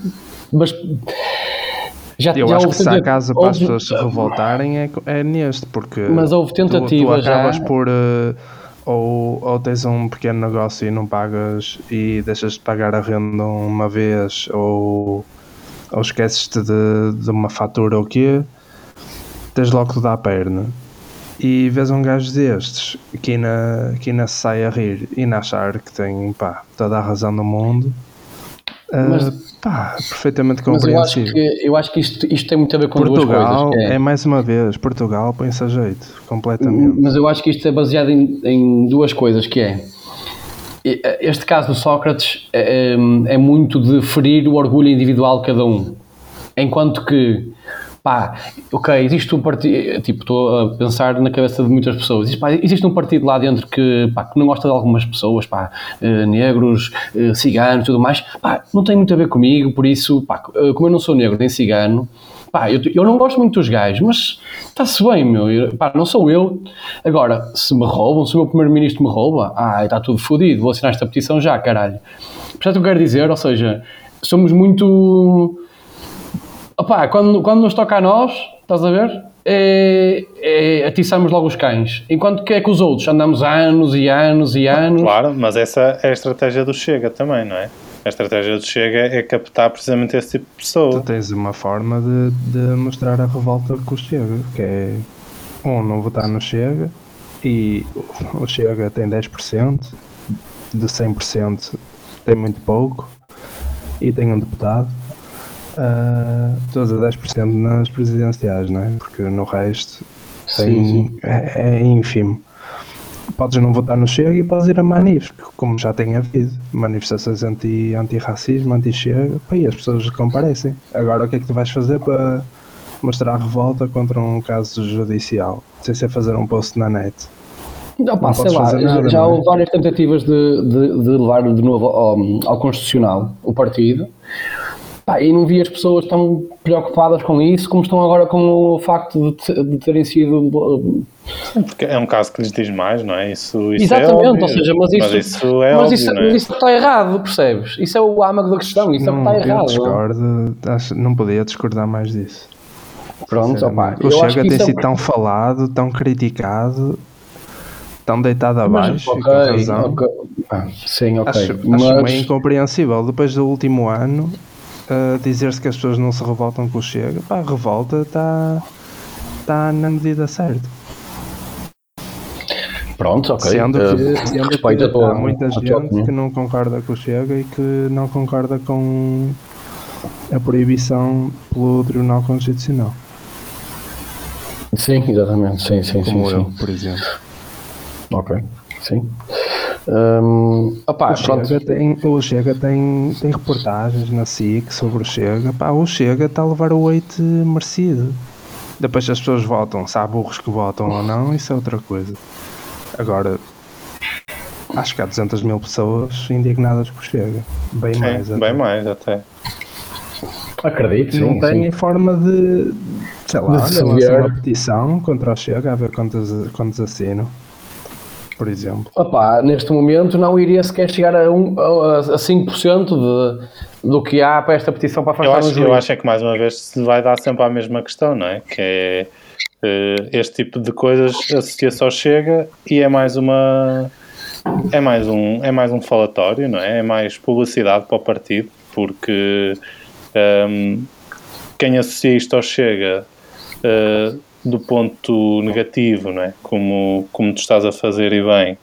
mas já, eu já acho que se há casa para as pessoas se revoltarem é, é neste, porque mas houve tentativa tu, tu acabas já... por uh, ou, ou tens um pequeno negócio e não pagas e deixas de pagar a renda uma vez ou, ou esqueces-te de, de uma fatura ou o quê, tens logo tudo à perna e vês um gajo destes que ainda, que ainda se sai a rir e ainda achar que tem pá, toda a razão do mundo. Ah, mas, uh, pá, perfeitamente compreensível. Mas eu acho que, eu acho que isto, isto tem muito a ver com Portugal, duas coisas. É... é... mais uma vez, Portugal põe-se a jeito, completamente. Mas eu acho que isto é baseado em, em duas coisas, que é este caso do Sócrates é, é muito de ferir o orgulho individual de cada um. Enquanto que pá, ok, existe um partido, tipo, estou a pensar na cabeça de muitas pessoas, existe, pá, existe um partido lá dentro que, pá, que não gosta de algumas pessoas, pá, eh, negros, eh, ciganos tudo mais, pá, não tem muito a ver comigo, por isso, pá, eh, como eu não sou negro nem cigano, pá, eu, eu não gosto muito dos gajos, mas está-se bem, meu, eu, pá, não sou eu. Agora, se me roubam, se o meu primeiro-ministro me rouba, ah, está tudo fodido, vou assinar esta petição já, caralho. Portanto, eu quero dizer, ou seja, somos muito Opa, quando, quando nos toca a nós, estás a ver? É, é, atiçamos logo os cães. Enquanto que é que os outros andamos anos e anos e anos. Claro, mas essa é a estratégia do Chega também, não é? A estratégia do Chega é captar precisamente esse tipo de pessoa. Tu tens uma forma de, de mostrar a revolta com o Chega, que é um, não votar no Chega e o Chega tem 10%, de 100% tem muito pouco e tem um deputado uh, todos a 10% nas presidenciais, não é? Porque no resto sim, sim. É, é ínfimo. Podes não votar no Chega e podes ir a manifes, como já tem havido. Manifestações anti, anti-racismo, anti-Chega, e as pessoas comparecem. Agora o que é que tu vais fazer para mostrar a revolta contra um caso judicial? Sem ser fazer um post na net. Não, pá, sei lá, nada, já é? houve várias tentativas de, de, de levar de novo ao, ao Constitucional o partido. Pá, e não vi as pessoas tão preocupadas com isso como estão agora com o facto de, de terem sido. Sim, porque é um caso que lhes diz mais, não é? Isso, isso é Exatamente, é ou seja, mas isso, mas isso, é mas, óbvio, isso, é? mas isso está errado, percebes? Isso é o âmago da questão, isso não, é o que está errado. Discordo, acho, não podia discordar mais disso. Pronto, opa, o Chega tem é sido tão falado, tão criticado, tão deitado abaixo, mas, okay, razão. Okay. Ah, sim, ok. Acho, mas... acho meio incompreensível. Depois do último ano, uh, dizer-se que as pessoas não se revoltam com o Chega, pá, a revolta está tá na medida certa. Pronto, ok. Sendo que, uh, sendo respeito que há muita gente que não concorda com o Chega e que não concorda com a proibição pelo Tribunal Constitucional. Sim, exatamente, sim, sim, Como sim, eu, sim. por exemplo. Ok, sim. Um, opá, o, pronto. Chega tem, o Chega tem, tem reportagens na SIC sobre o Chega. Pá, o Chega está a levar o weight merecido. Depois as pessoas votam, se há burros que votam ou não, isso é outra coisa. Agora, acho que há 200 mil pessoas indignadas por Chega. Bem Sim, mais. até. bem mais até. Acredito, sim. não têm sim. forma de, sei lá, De ver. uma petição contra o Chega a ver quantos, quantos assinam, por exemplo. Opá, neste momento não iria sequer chegar a, um, a, a 5% de, do que há para esta petição para Eu afastar acho, um eu acho é que mais uma vez se vai dar sempre à mesma questão, não é? Que é eh, este tipo de coisas associa-se ao Chega e é mais uma é mais um é mais um falatório, não é? É mais publicidade para o partido, porque ehm, quem associa isto ao Chega eh, do ponto negativo, não é? Como, como tu estás a fazer e bem,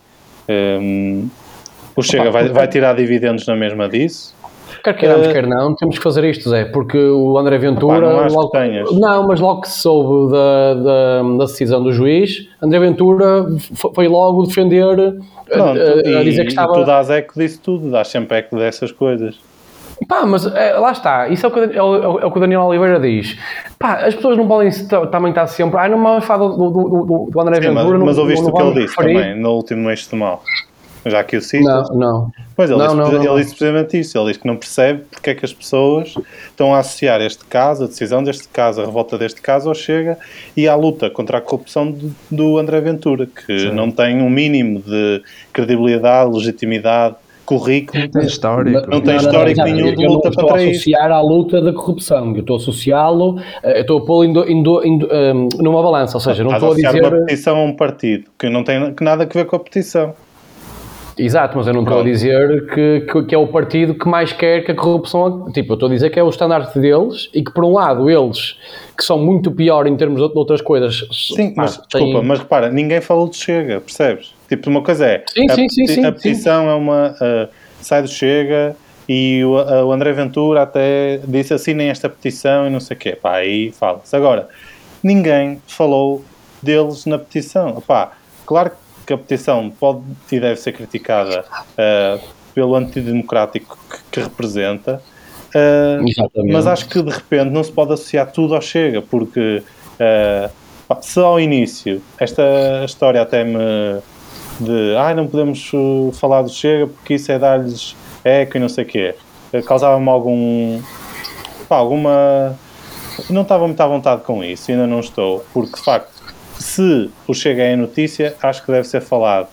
ehm, o Chega vai, vai tirar dividendos na mesma disso. Quer queiramos, Eh, quer não, temos que fazer isto, Zé, porque o André Ventura. Epá, não que logo, tenhas. não, mas logo que se soube da, da, da decisão do juiz, André Ventura fo- foi logo defender, a- Pronto, a, a e, dizer que e tu estava. dás eco disso tudo, dás sempre eco dessas coisas. Pá, mas é, lá está, isso é o, que, é, o, é o que o Daniel Oliveira diz. Pá, as pessoas não podem também estar sempre. Ah, não vamos falar do, do, do, do André Sim, mas, Ventura. mas não, ouviste o que ele disse referir. também, no último mês de mal. Já que o cito. Não, não. Pois, ele, Não, disse, não, ele não, disse precisamente isso. Ele diz que não percebe porque é que as pessoas estão a associar este caso, a decisão deste caso, a revolta deste caso, ao Chega e à luta contra a corrupção do, do André Ventura, que não tem um mínimo de credibilidade, legitimidade, currículo. Tem histórico. Não tem histórico exato. nenhum de eu luta não estou a contra isso. associar à luta da corrupção, eu estou a associá-lo, eh, eu estou a pô-lo indo, ehm, numa balança, ou seja, não estou a associar dizer. uma petição a um partido que não tem nada a ver com a petição. Exato, mas eu não estou a dizer que, que, que é o partido que mais quer que a corrupção. Tipo, eu estou a dizer que é o estandarte deles e que, por um lado, eles, que são muito pior em termos de de outras coisas. Sim, pá, mas têm- desculpa, mas repara, ninguém falou de Chega, percebes? Tipo, uma coisa é Sim, a, sim, sim, sim, a petição é uma uh, sai do Chega e o, a- o André Ventura até disse assinem esta petição e não sei o quê. Pá, aí fala-se. Agora, ninguém falou deles na petição. Pá, claro que a petição pode e deve ser criticada uh, pelo antidemocrático que, que representa. uh, mas acho que de repente não se pode associar tudo ao Chega, porque eh, pá, se ao início esta história até me de ai não podemos uh, falar do Chega porque isso é dar-lhes eco e não sei o quê, eh, causava-me algum pá, alguma não estava muito à vontade com isso, ainda não estou, porque de facto se o Chega é notícia, acho que deve ser falado.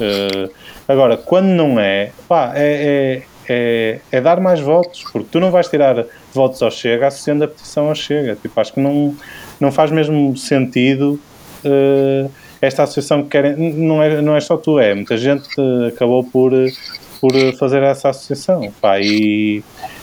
Eh, agora, quando não é, pá, é, é, é, é dar mais votos, porque tu não vais tirar votos ao Chega associando a petição ao Chega. Tipo, acho que não, não faz mesmo sentido eh, esta associação que querem. Não é, não é só tu, é muita gente acabou por, por fazer essa associação. Pá, e,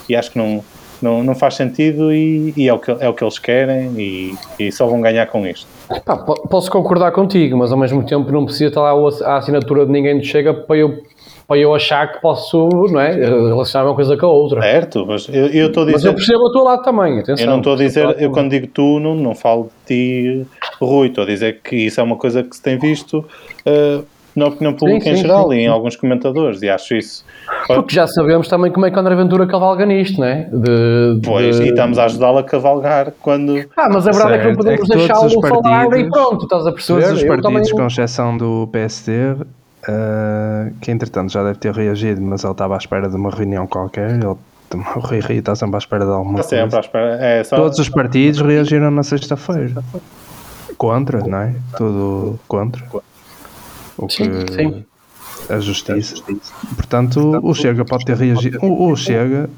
e acho que não, não, não faz sentido e, e é, o que, é o que eles querem e, e só vão ganhar com isto. Pá, po- posso concordar contigo, mas ao mesmo tempo não precisa estar lá a assinatura de ninguém que chega para eu, para eu achar que posso não é, relacionar uma coisa com a outra. Certo, mas eu estou a Mas dizer. eu percebo o teu lado também, atenção. Eu não estou a dizer, eu quando digo tu, não, não falo de ti, Rui, estou a dizer que isso é uma coisa que se tem visto eh, na opinião pública em sim, geral sim, e em sim. alguns comentadores, e acho isso. Porque já sabemos também como é que o André Ventura cavalga nisto, não é? De, de- Pois, e estamos a ajudá-lo a cavalgar quando. Ah, mas a verdade é que não Certo, podemos é deixá-lo falar e pronto, estás a perceber? Todos os partidos, também- com exceção do PSD, eh, que entretanto já deve ter reagido, mas ele estava à espera de uma reunião qualquer. Ele, o Rui Rio está sempre à espera de alguma coisa. sempre à espera. É, só, Todos os partidos reagiram na sexta-feira. Contra, não é? Tudo contra. O que Sim, sim. a justiça. Portanto, o Chega pode ter reagido. O, o Chega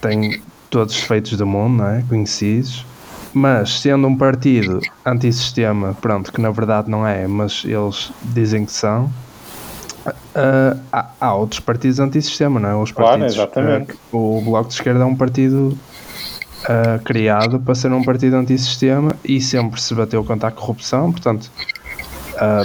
tem todos os feitos do mundo, não é? Conhecidos. Mas sendo um partido antissistema, pronto, que na verdade não é, mas eles dizem que são, ah, há, há outros partidos antissistema, não é? Os Claro, partidos, exatamente. ah, o Bloco de Esquerda é um partido ah, criado para ser um partido antissistema e sempre se bateu contra a corrupção, portanto, ah,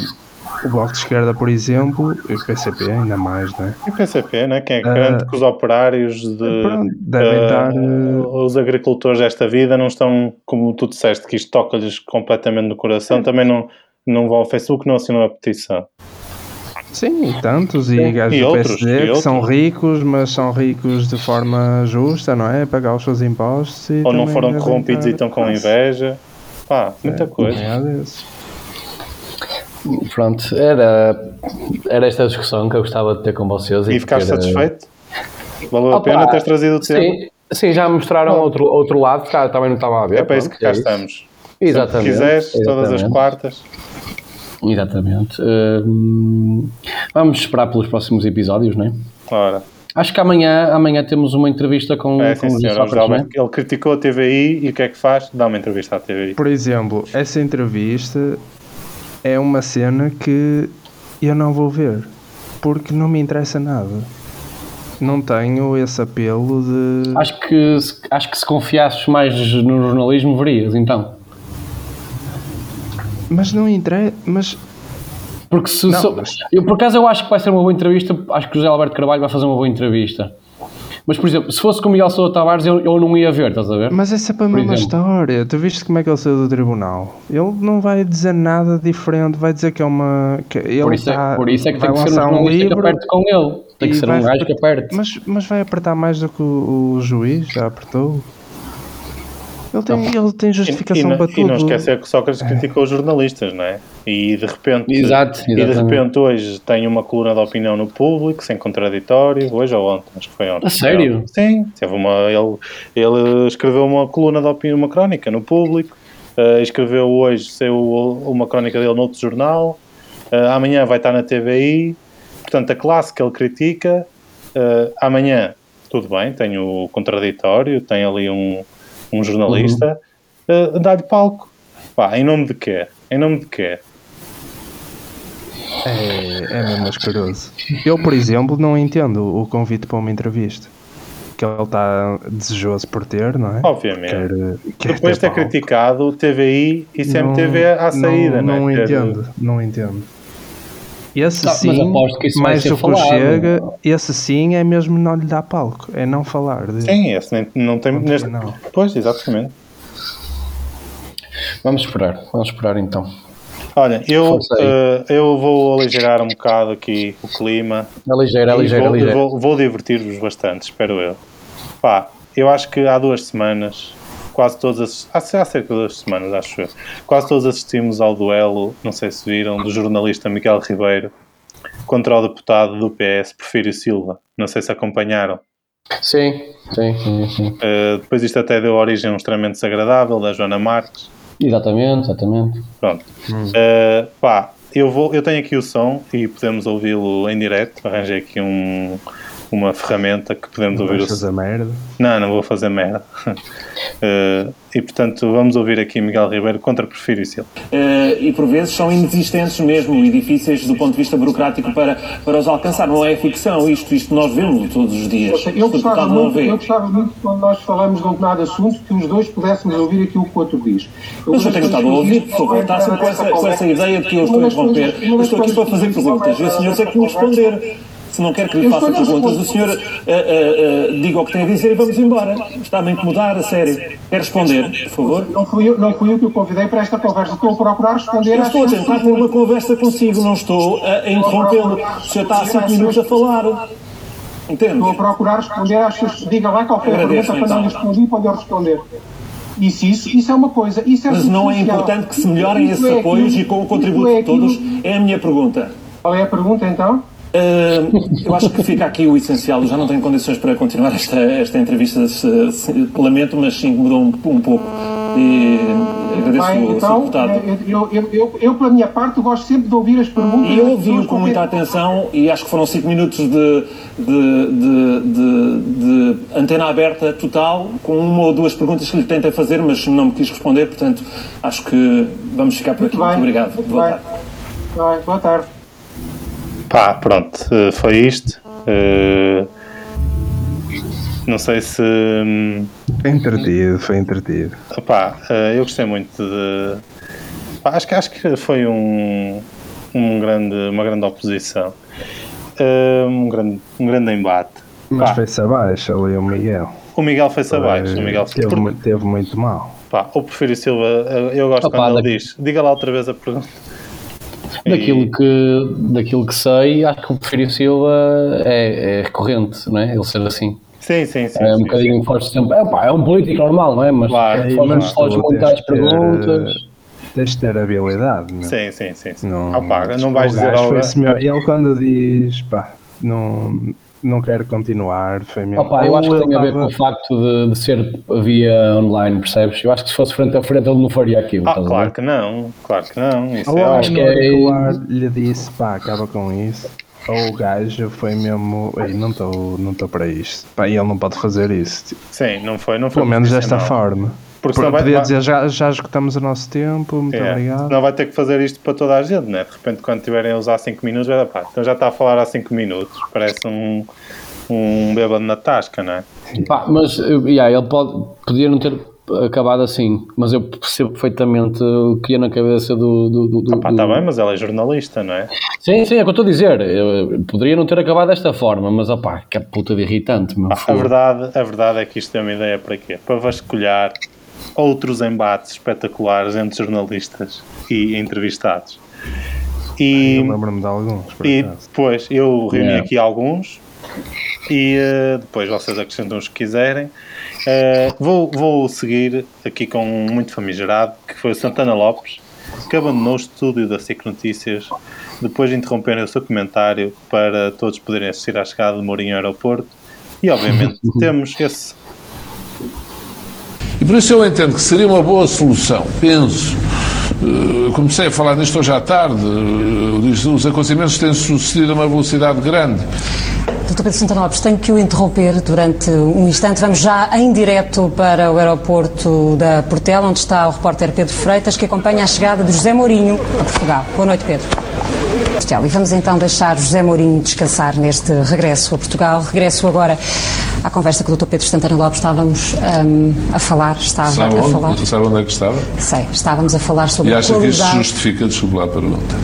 o Bloco de Esquerda, por exemplo, e o PCP ainda mais, não é? E o PCP, né? quem é que garante que os operários de. Pronto, devem eh, estar, eh, os agricultores desta vida não estão, como tu disseste, que isto toca-lhes completamente no coração, também não, não vão ao Facebook, não assinam a petição. Sim, e tantos, e gajos do outros, PSD que outros. são ricos, mas são ricos de forma justa, não é? Pagar os seus impostos Ou não foram corrompidos e estão com inveja. Pá, muita coisa. É desses. Pronto, era, era esta discussão que eu gostava de ter com vocês. E ficaste porque era- satisfeito? Valeu a Opa, pena teres trazido o tema? Sim, sim, já mostraram outro, outro lado que cá também não estava a ver. É para isso que cá é estamos. Exatamente. Se quiseres, todas as exatamente. quartas. Exatamente. Hum, vamos esperar pelos próximos episódios, não é? Ora, Acho que amanhã, amanhã temos uma entrevista com, é com sim o senhor, Sócrates, é? Ele criticou a TVI e o que é que faz? Dá uma entrevista à TVI. Por exemplo, essa entrevista é uma cena que eu não vou ver porque não me interessa nada. Não tenho esse apelo de. Acho que, se- acho que se confiasses mais no jornalismo, verias, então. Mas não interessa. Mas Porque se, Não, mas- eu por acaso eu acho que vai ser uma boa entrevista, acho que o José Alberto Carvalho vai fazer uma boa entrevista. Mas, por exemplo, se fosse com o Miguel Sousa Tavares, eu, eu não ia ver, estás a ver? Mas é sempre a mesma história. Tu viste como é que ele saiu do tribunal? Ele não vai dizer nada diferente, vai dizer que é uma. Que ele por, isso é, tá- por isso é que vai tem que ser um jornalista que livro aperte com ele. Tem que ser um gajo que aperte. Mas, mas vai apertar mais do que o, o juiz já apertou. Ele tem, ele tem E, justificação e, para não- e tudo. não esquecer que Sócrates criticou os jornalistas, não é? E de repente, Exato, e de repente hoje tem uma coluna de opinião no público, sem contraditório, hoje ou ontem, acho que foi ontem. A sério? Sim, teve uma, ele, ele escreveu uma coluna de opinião, uma crónica no público, eh, escreveu hoje, saiu uma crónica dele noutro jornal, eh, amanhã vai estar na TVI, portanto a classe que ele critica, eh, amanhã, tudo bem, tem o contraditório, tem ali um, um jornalista, eh, dá-lhe palco. Pá, em nome de quê? Em nome de quê? É, é mesmo asqueroso. Eu, por exemplo, não entendo o convite para uma entrevista. Que ele está desejoso por ter, não é? Obviamente. Quer, quer Depois de ter palco. criticado o TVI e CMTV Não- à saída, não, não, não é? Entendo, não entendo. Esse Tá, mas sim, que do que o falado. chega, esse sim é mesmo não lhe dar palco, é não falar. De, Sim, esse nem, não tem. Não neste... não. Pois, exatamente. Vamos esperar, vamos esperar então. Olha, eu, eh, eu vou aligeirar um bocado aqui o clima. É ligeiro, é ligeiro, é vou, ligeiro. vou, vou divertir-vos bastante, espero eu. Pá, eu acho que há duas semanas, quase todas as, há, há cerca de duas semanas, acho eu, quase todos assistimos ao duelo, não sei se viram, do jornalista Miguel Ribeiro contra o deputado do PS, Porfírio Silva. Não sei se acompanharam. Sim, sim, sim, sim. Eh, depois isto até deu origem a um extremamente desagradável da Joana Marques. Exatamente, exatamente. Pronto. Uh, pá, eu, vou, eu tenho aqui o som e podemos ouvi-lo em direto. Arranjei aqui um, uma ferramenta que podemos ouvir o Vais fazer merda. Não, não vou fazer merda. Uh, e portanto, vamos ouvir aqui Miguel Ribeiro contra Porfírio Silva. eh, e por vezes são inexistentes mesmo e difíceis do ponto de vista burocrático para, para os alcançar. Não é ficção isto, isto nós vemos todos os dias. Eu gostava, não muito, eu gostava muito, quando nós falamos de um determinado assunto, que os dois pudéssemos ouvir aquilo que o outro diz. Mas eu tenho estado a ouvir, por favor, está sempre com essa, com essa ideia de que eu estou a interromper. Eu estou aqui para fazer perguntas e o senhor tem que me responder. Se não quer que lhe faça perguntas, o senhor eh, eh, eh, diga o que tem a dizer e vamos embora. Está-me a incomodar, a sério. Quer responder, por favor? Não fui, eu, não fui eu que o convidei para esta conversa. Estou a procurar responder Eu estou a tentar ter uma conversa consigo, não estou a, a interrompê-lo. O senhor está há 5 minutos a falar. Entende? Estou a procurar responder às suas. Diga lá qual foi a pergunta para não então. responder e para lhe responder. Isso, isso, isso é uma coisa. Isso é Mas não é importante que se melhorem esses é apoios aquilo- e com o contributo é de todos? aquilo- É a minha pergunta. Qual é a pergunta então? Uh, eu acho que fica aqui o essencial. Eu já não tenho condições para continuar esta, esta entrevista. Se, se- lamento, mas sim mudou um, um pouco. E agradeço Bem, então, Deputado. eu, eu, eu, eu, pela minha parte, gosto sempre de ouvir as perguntas. E eu ouvi-o com muita atenção e acho que foram 5 minutos de, de, de, de- antena aberta total, com uma ou duas perguntas que lhe tentei fazer, mas não me quis responder, portanto acho que vamos ficar por aqui. Muito Muito obrigado. muito Boa tarde. Bem, boa tarde. Pá, pronto, eh, foi isto. Eh, não sei se. hum, Foi entretido, foi entretido. Pá, eh, eu gostei muito de. Pá, acho, que, acho que foi um, um grande, uma grande oposição. Um, grande, um grande embate. Mas foi-se abaixo ali o Miguel. o Miguel foi-se abaixo. O Miguel teve, por- teve muito mal. Pá, o Porfírio Silva, eu gosto Opa, quando da- ele diz. Diga lá outra vez a pergunta. Daquilo que, daquilo que sei, acho que o Porfírio Silva é, é recorrente, não é? Ele ser assim. Sim, sim, sim. É um sim, bocadinho forte sempre. É, pá, é um político normal, não é? Mas Claro, mas foge tu muito tens às de ter, perguntas. Tens de ter habilidade, não é? Sim, sim, sim. sim. Não, Ah, pá, não vais dizer melhor. Ele quando diz, pá, não, não quero continuar, foi mesmo. Opa, eu acho que tem a ver com o facto de, de ser via online, percebes? Eu acho que se fosse frente a frente ele não faria aquilo. Ah, claro que não, claro que não. Isso Ou é óbvio. que é- lhe disse, pá, acaba com isso. Ou o gajo foi mesmo, ei, não estou não tô para isto. Pá, e ele não pode fazer isso. tipo, Sim, não foi, não foi pelo menos desta forma. Porque senão vai- podia dizer, já, já esgotamos o nosso tempo, muito É, obrigado. Não vai ter que fazer isto para toda a gente, né? De repente, quando tiverem a usar 5 minutos, vai dar pá, então já está a falar há 5 minutos. Parece um, um bêbado na tasca, não é? Pá, mas yeah, ele pode, podia não ter acabado assim, mas eu percebo perfeitamente o que ia na cabeça do. do, do, do- Pá, está do- bem, mas ela é jornalista, não é? Sim, sim, é o que eu estou a dizer. Eu, poderia não ter acabado desta forma, mas opá, que puta de irritante, meu. A fogo. verdade, a verdade é que isto é uma ideia para quê? Para vasculhar outros embates espetaculares entre jornalistas e entrevistados. E, Eu lembro-me de alguns, e depois eu reuni Yeah. aqui alguns e eh, depois vocês acrescentam os que quiserem. Eh, vou, vou seguir aqui com um muito famigerado, que foi o Santana Lopes, que abandonou o estúdio da SIC Notícias depois de interromperem o seu comentário para todos poderem assistir à chegada de Mourinho ao aeroporto. E obviamente temos esse E por isso eu entendo que seria uma boa solução, penso. Eh, Comecei a falar nisto hoje à tarde. eh, Os acontecimentos têm sucedido a uma velocidade grande. Doutor Pedro Santana Lopes, tenho que o interromper durante um instante. Vamos já em direto para o aeroporto da Portela, onde está o repórter Pedro Freitas, que acompanha a chegada de José Mourinho a Portugal. Boa noite, Pedro. E vamos então deixar José Mourinho descansar neste regresso a Portugal. Regresso agora à conversa com o Dr. Pedro Santana Lopes. Estávamos hum, a falar, estava Sabe a falar. onde, sabe onde é que estava? Sei, estávamos a falar sobre E a acha que isto qualidade. justifica, desculpe lá a pergunta.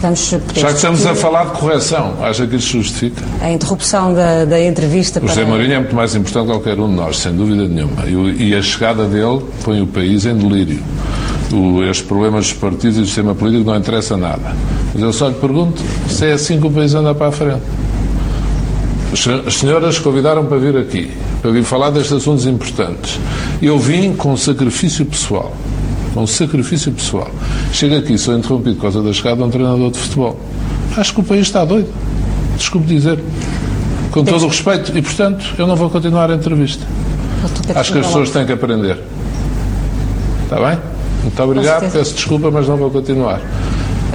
Vamos Já que estamos a falar de correção, acha que isto justifica? a interrupção da, da entrevista O José para... Mourinho é muito mais importante que qualquer um de nós, sem dúvida nenhuma. E, e a chegada dele põe o país em delírio. O, estes problemas dos partidos e do sistema político não interessa nada. Mas eu só lhe pergunto se é assim que o país anda para a frente. As senhoras convidaram para vir aqui, para vir falar destes assuntos importantes. Eu vim com sacrifício pessoal. Com sacrifício pessoal. Chego aqui, sou interrompido por causa da chegada de um treinador de futebol. Acho que o país está doido. Desculpe dizer. Com todo o respeito. E, portanto, eu não vou continuar a entrevista. Acho que as pessoas têm que aprender. Está bem? Muito obrigado, peço desculpa, mas não vou continuar.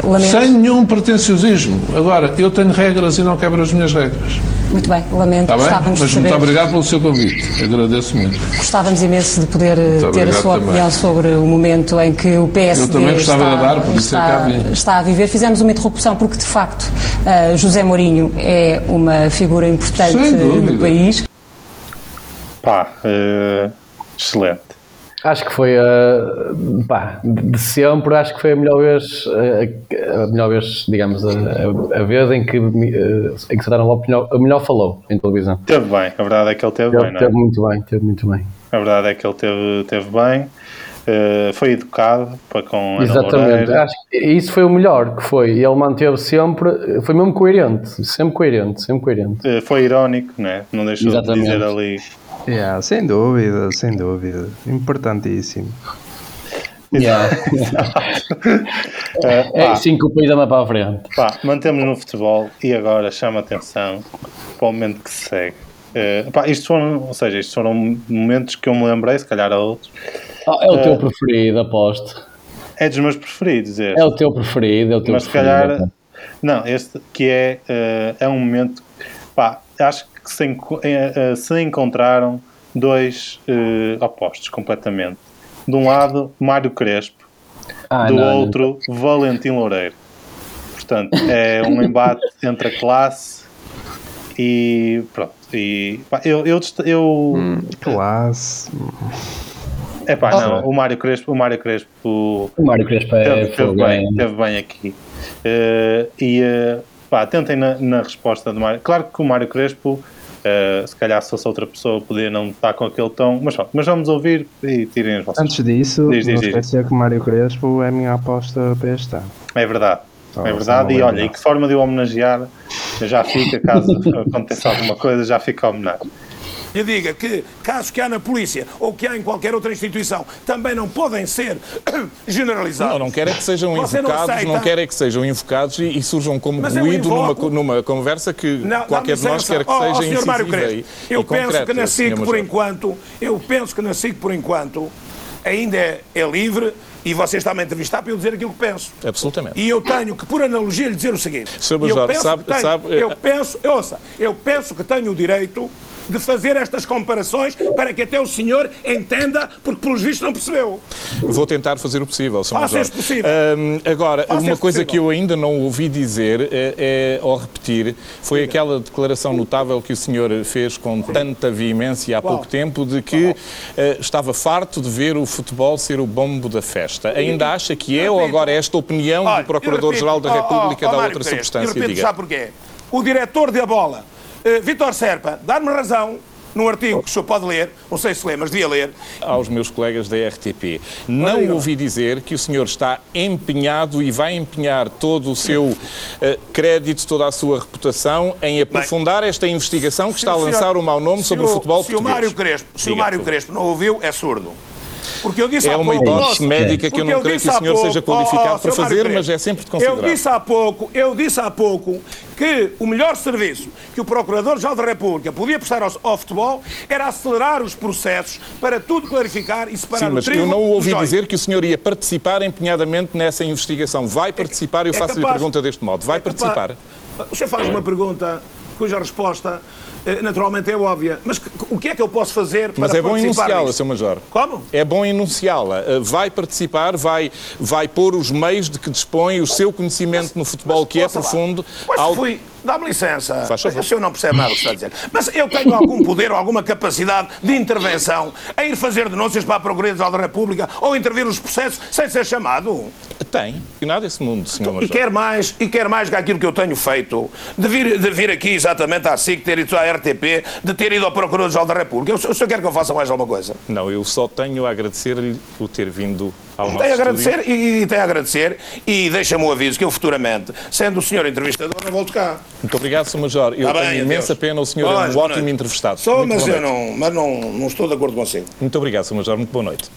Lamento. Sem nenhum pretenciosismo. Agora, eu tenho regras e não quebro as minhas regras. Muito bem, lamento. Está bem? Gostávamos Mas de muito obrigado pelo seu convite. Agradeço muito. gostávamos imenso de poder eh, ter a sua também. opinião sobre o momento em que o PSD Eu também gostava está, de dar, por isso é está, está a viver. Fizemos uma interrupção porque, de facto, eh, José Mourinho é uma figura importante do país. pá, eh, excelente. Acho que foi a. pá, de sempre, acho que foi a melhor vez, a, a melhor vez, digamos, a, a- a vez em que, eh, em que Santana Lopes melhor, melhor falou em televisão. Teve bem, a verdade é que ele teve bem, Teve, não é? teve muito bem, teve muito bem. A verdade é que ele teve, teve bem, eh, foi educado para com Ana Exatamente, acho que isso foi o melhor que foi. Ele manteve sempre, foi mesmo coerente, sempre coerente, sempre coerente. Eh, foi irónico, né? não deixou Exatamente. de dizer ali. Yeah, sem dúvida, sem dúvida. Importantíssimo. Eh, É pá, assim que o país anda para a frente. pá, mantemos no futebol e agora chama atenção para o momento que se segue. Eh, pá, isto foram, ou seja, isto foram momentos que eu me lembrei, se calhar a outros. Ah, é o teu Eh, preferido, aposto. É dos meus preferidos este. É o teu preferido, é o teu mas se preferido. calhar aposto. não, este que é eh, é um momento pá, acho que se, enco- eh, eh, se encontraram dois eh, opostos completamente. De um lado Mário Crespo Ah, do não, outro Valentim Loureiro. Portanto é um embate entre a classe e pronto e pá, eu, eu, eu Classe. é pá, não, o Mário Crespo o Mário Crespo O Mário Crespo é teve, teve bem, é- teve bem aqui. Eh, e eh, pá, tentem na, na resposta do Mário. Claro que o Mário Crespo, eh, se calhar se fosse outra pessoa, podia não estar com aquele tom, mas, pronto, mas vamos ouvir e tirem as vossas. Antes disso, Diz, diz, não esquecer que o Mário Crespo é a minha aposta para este ano. É verdade. Só- É verdade, e olha, e que forma de o homenagear, já fica, caso aconteça alguma coisa, já fica a homenagem. E diga que casos que há na polícia ou que há em qualquer outra instituição também não podem ser generalizados. Não, não quero é que sejam Você não invocados, não, quero é que sejam invocados e, e surjam como Mas ruído numa, numa conversa que Não, qualquer de nós quer que ó, seja senhor Mário incisiva Crespo, e, Eu e penso concreta, que na SIC, por enquanto, eu penso que na SIC, por enquanto, ainda é, é livre e você está-me a entrevistar para eu dizer aquilo que penso. Absolutamente. E eu tenho que, por analogia, lhe dizer o seguinte. Sr. eu Major, penso sabe- tenho, sabe, eu penso, ouça, eu penso que tenho o direito de fazer estas comparações para que até o senhor entenda, porque pelos vistos não percebeu. Vou tentar fazer o possível, Sr. Major. possível. Ahm, agora, Faça uma coisa possível. que eu ainda não ouvi dizer é, é, ou repetir foi aquela declaração notável que o senhor fez com tanta veemência há Qual? pouco tempo de que eh, estava farto de ver o futebol ser o bombo da festa. Ainda acha que é ou agora é esta opinião Olha, do Procurador-Geral da República Mário outra substância? Eu repito, sabe porquê? O diretor da bola, eh, Vítor Serpa, dá-me razão num artigo que o senhor pode ler, não sei se lê, mas devia ler, aos meus colegas da RTP. Não ouvi dizer que o senhor está empenhado e vai empenhar todo o seu eh, crédito, toda a sua reputação em aprofundar esta investigação que está a o lançar o mau nome sobre o futebol Se o português. Mário Crespo, se o Mário. Crespo não ouviu, é surdo. Porque eu disse É uma pouco. hipótese médica que eu não creio que o senhor seja pouco- qualificado oh, oh, para fazer, mas é sempre de Eu considerar. disse há pouco, eu disse há pouco que o melhor serviço que o Procurador-Geral da República podia prestar ao, ao futebol era acelerar os processos para tudo clarificar e separar Sim, o mas trigo eu não ouvi dizer que o senhor ia participar empenhadamente nessa investigação. Vai participar? Eu É faço-lhe a capaz- pergunta deste modo. Vai é capaz- participar? O senhor faz uma pergunta cuja resposta naturalmente é óbvia. Mas o que é que eu posso fazer para Mas é bom enunciá-la? Sr. Major. Como? É bom enunciá-la. Uh, Vai participar, vai, vai pôr os meios de que dispõe, o seu conhecimento no futebol, que é profundo. Ao- fui. Dá-me licença. Faz favor. O senhor não percebe nada do que está a dizer. Mas eu tenho algum poder ou alguma capacidade de intervenção a ir fazer denúncias para a Procuradoria-Geral da República ou intervir nos processos sem ser chamado? Tem. E nada desse mundo, Sr. E quer mais, e quer mais que aquilo que eu tenho feito, de vir, de vir aqui exatamente à SIC, ter ido à RTP, de ter ido ao Procurador-Geral da República. O senhor o senhor quer que eu faça mais alguma coisa? Não, eu só tenho a agradecer-lhe o ter vindo ao nosso Tenho a estúdio. agradecer e, e tenho a agradecer e deixa-me o aviso que eu futuramente, sendo o senhor entrevistador, não volto cá. Muito obrigado, Sr. Major. Eu Tá tenho bem, imensa pena, o senhor é Pois, um boa ótimo noite. entrevistado. Sou, Muito mas eu, não, mas não, não estou de acordo consigo. Muito obrigado, Sr. Major. Muito boa noite.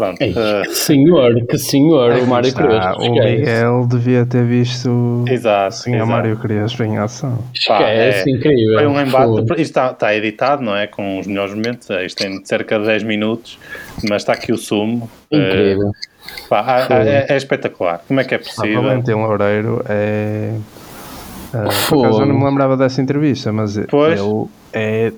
Pronto. Ei, eh, que senhor, que senhor, o Mário Crespo. o Miguel devia ter visto Exato, sim, a exato. Mário Crespo em ação. pá, esquece é- incrível. Foi um embate. Isto está, está editado, não é? Com os melhores momentos. eh, Isto tem cerca de 10 minutos, mas está aqui o sumo. Eh, Incrível. pá, ah, ah, é, é espetacular. Como é que é Ah, possível? Valentim Loureiro é. ah, por acaso eu não me lembrava dessa entrevista, mas Pois. ele é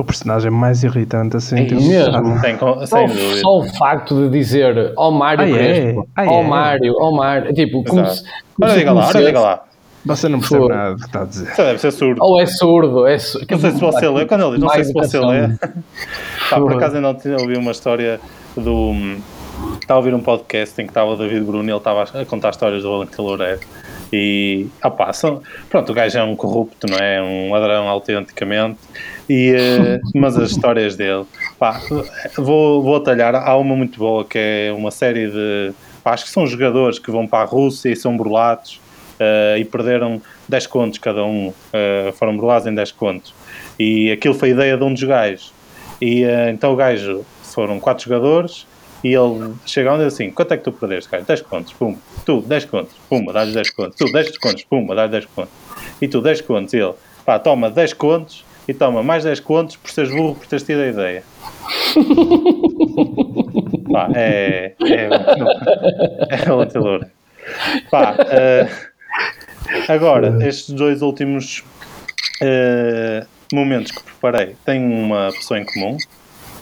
o personagem mais irritante assim. É mesmo. Sem, co- Só, sem dúvida. só o facto de dizer ao Mário Ah, é? Crespo, Ah, ao é? Mário, ao Mário, tipo, como se, como se diga lá, conhecesse- diga lá. Você não percebe Fogo. nada do que está a dizer. Isso deve ser surdo. Ou é surdo, é su- Não sei se você lê. Quando ele diz, não sei se você lê. Pá, por acaso ainda ontem ouvi uma história do. Estava a ouvir um podcast em que estava o David Bruno e ele estava a contar histórias do Valentim Loureiro. E, opá, são, pronto, o gajo é um corrupto, não é? Um ladrão autenticamente. E, eh, mas as histórias dele, pá, vou, vou atalhar. Há uma muito boa que é uma série de. pá, acho que são jogadores que vão para a Rússia e são burlados eh, e perderam 10 contos cada um. eh, foram burlados em 10 contos. E aquilo foi a ideia de um dos gajos. E eh, então o gajo foram 4 jogadores e ele chega onde diz assim: quanto é que tu perdeste, cara? 10 contos, pum. Tu, 10 contos, pumba, dá-lhe 10 contos. Tu, 10 contos, pumba, dá-lhe 10 contos. E tu, 10 contos. E ele, pá, toma 10 contos e toma mais 10 contos por seres burro por teres tido a ideia. pá, é. É. É o antelor. Pá, eh, agora, estes dois últimos eh, momentos que preparei têm uma pessoa em comum,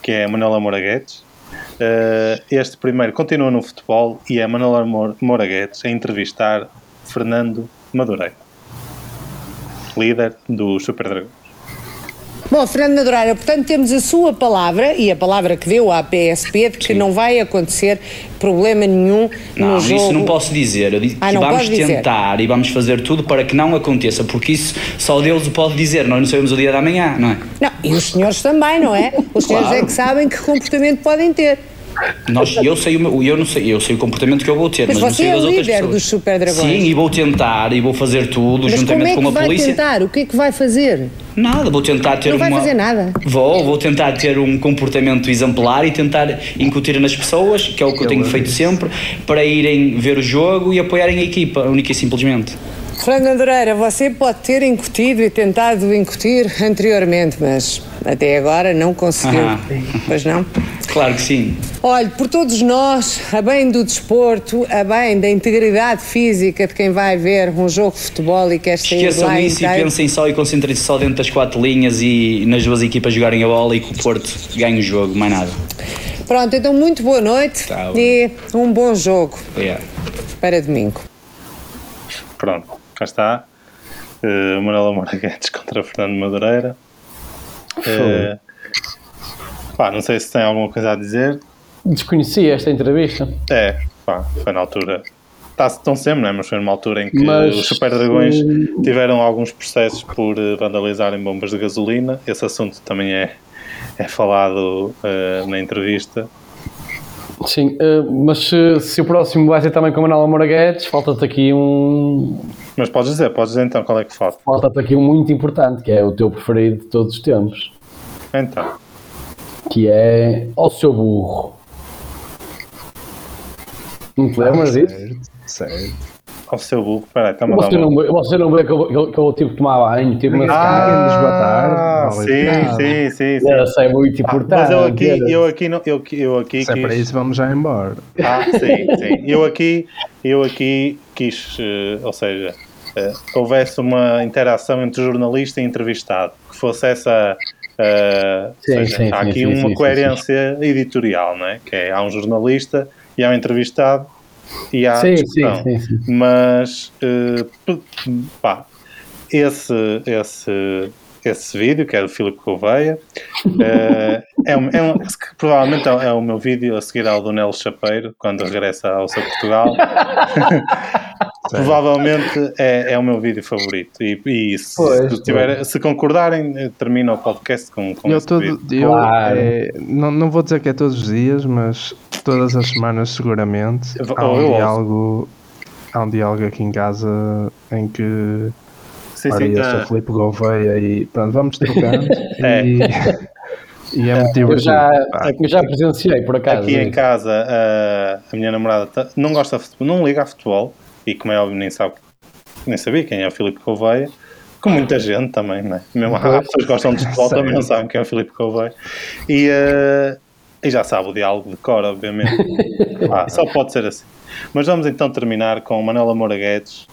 que é a Manuela Moraguetes. Eh, este primeiro continua no futebol e é Mor- Moraguetes a entrevistar Fernando Madureira, líder do Super Dragões. Bom, Fernando Madureira, portanto temos a sua palavra e a palavra que deu à PSP de que não vai acontecer problema nenhum Não, no jogo. isso não posso dizer. Eu digo Ah, que não vamos pode dizer. tentar e vamos fazer tudo para que não aconteça, porque isso só Deus o pode dizer. Nós não sabemos o dia da manhã, não é? Não, e os senhores também, não é? Os senhores é que sabem que comportamento podem ter. Nós, eu, sei o meu, eu, não sei, eu sei o comportamento que eu vou ter, Mas mas, não você sei é das outras líder dos Super Dragões. Sim, e vou tentar, e vou fazer tudo, Mas como juntamente é que com a vai polícia. tentar? O que é que vai fazer? Nada, vou tentar ter Não vai uma... fazer nada. Vou, vou tentar ter um comportamento exemplar e tentar incutir nas pessoas, que é o que eu tenho feito sempre, para irem ver o jogo e apoiarem a equipa, única e simplesmente. Fernando Andoreira, você pode ter incutido e tentado incutir anteriormente, mas até agora não conseguiu. Ah. Pois não? Claro que sim. Olhe, por todos nós, a bem do desporto, a bem da integridade física de quem vai ver um jogo de futebol e quer sair Esqueçam lá isso e inteiro. pensem só e concentrem-se só dentro das quatro linhas e nas duas equipas jogarem a bola e que o Porto ganhe o jogo, mais nada. Pronto, então muito boa noite Tá e um bom jogo É. para domingo. Pronto, cá está. Uh, Manuela Moura Guedes contra Fernando Madureira. Uh, pá, não sei se tem alguma coisa a dizer. Desconhecia esta entrevista. É, pá, foi na altura. Tá, estão sempre, né? mas foi numa altura em que Mas, os Super Dragões hum, tiveram alguns processos por eh, vandalizarem bombas de gasolina. Esse assunto também é, é falado eh, na entrevista. Sim, eh, mas se, se o próximo vai ser também com a Manuela Moura Guedes, falta-te aqui um. Mas podes dizer, podes dizer então qual é que falta. Falta-te aqui um muito importante, que é o teu preferido de todos os tempos. Então. Que é Ó seu burro. Não te lembras disso? Certo. Ao seu burro, peraí, está-me a dar Você uma- não, vê- você não vê que eu, que eu, que eu tive que tomar banho, tive uma Ah, Vale sim, nada. sim, sim, sim. Essa é muito Ah, importante. mas eu aqui, eu aqui, não, eu, eu aqui Se é para quis- isso, vamos já embora. Ah, sim, sim. Eu aqui, eu aqui quis, eh, ou seja, eh, que houvesse uma interação entre jornalista e entrevistado, que fosse essa. ou Sim, seja, sim, há sim, aqui sim, uma sim, sim, coerência editorial, não é? Que é, há um jornalista e há um entrevistado e há Sim, discussão. sim, sim, sim. Mas, p- pá, esse, esse, esse vídeo, que é do Filipe Gouveia, eh, é, um, é um- provavelmente é, é o meu vídeo a seguir ao do Nelo Chapeiro, quando regressa ao seu Portugal. provavelmente é, é o meu vídeo favorito. E, e se, Pois, se tiver- se concordarem, eh, termina o podcast com, com Eu, todo, vídeo. eu Claro. é, não, não vou dizer que é todos os dias, mas todas as semanas seguramente há eu um ouço. diálogo há um diálogo aqui em casa em que Sim, sim, eu sou ah, Filipe Gouveia e pronto, vamos trocando É. e, e é muito Eu já, pá. eu já presenciei, por acaso. Aqui em casa, a, a minha namorada tá- não gosta de futebol, não liga a futebol, e como é óbvio, nem sabe, nem sabia quem é o Filipe Gouveia, como muita gente também, não é? Mesmo há pessoas que gostam de futebol também não sabem quem é o Filipe Gouveia. E, eh, e já sabe o diálogo de cor, obviamente. Pá, só pode ser assim. Mas vamos então terminar com Manuela Moura Guedes.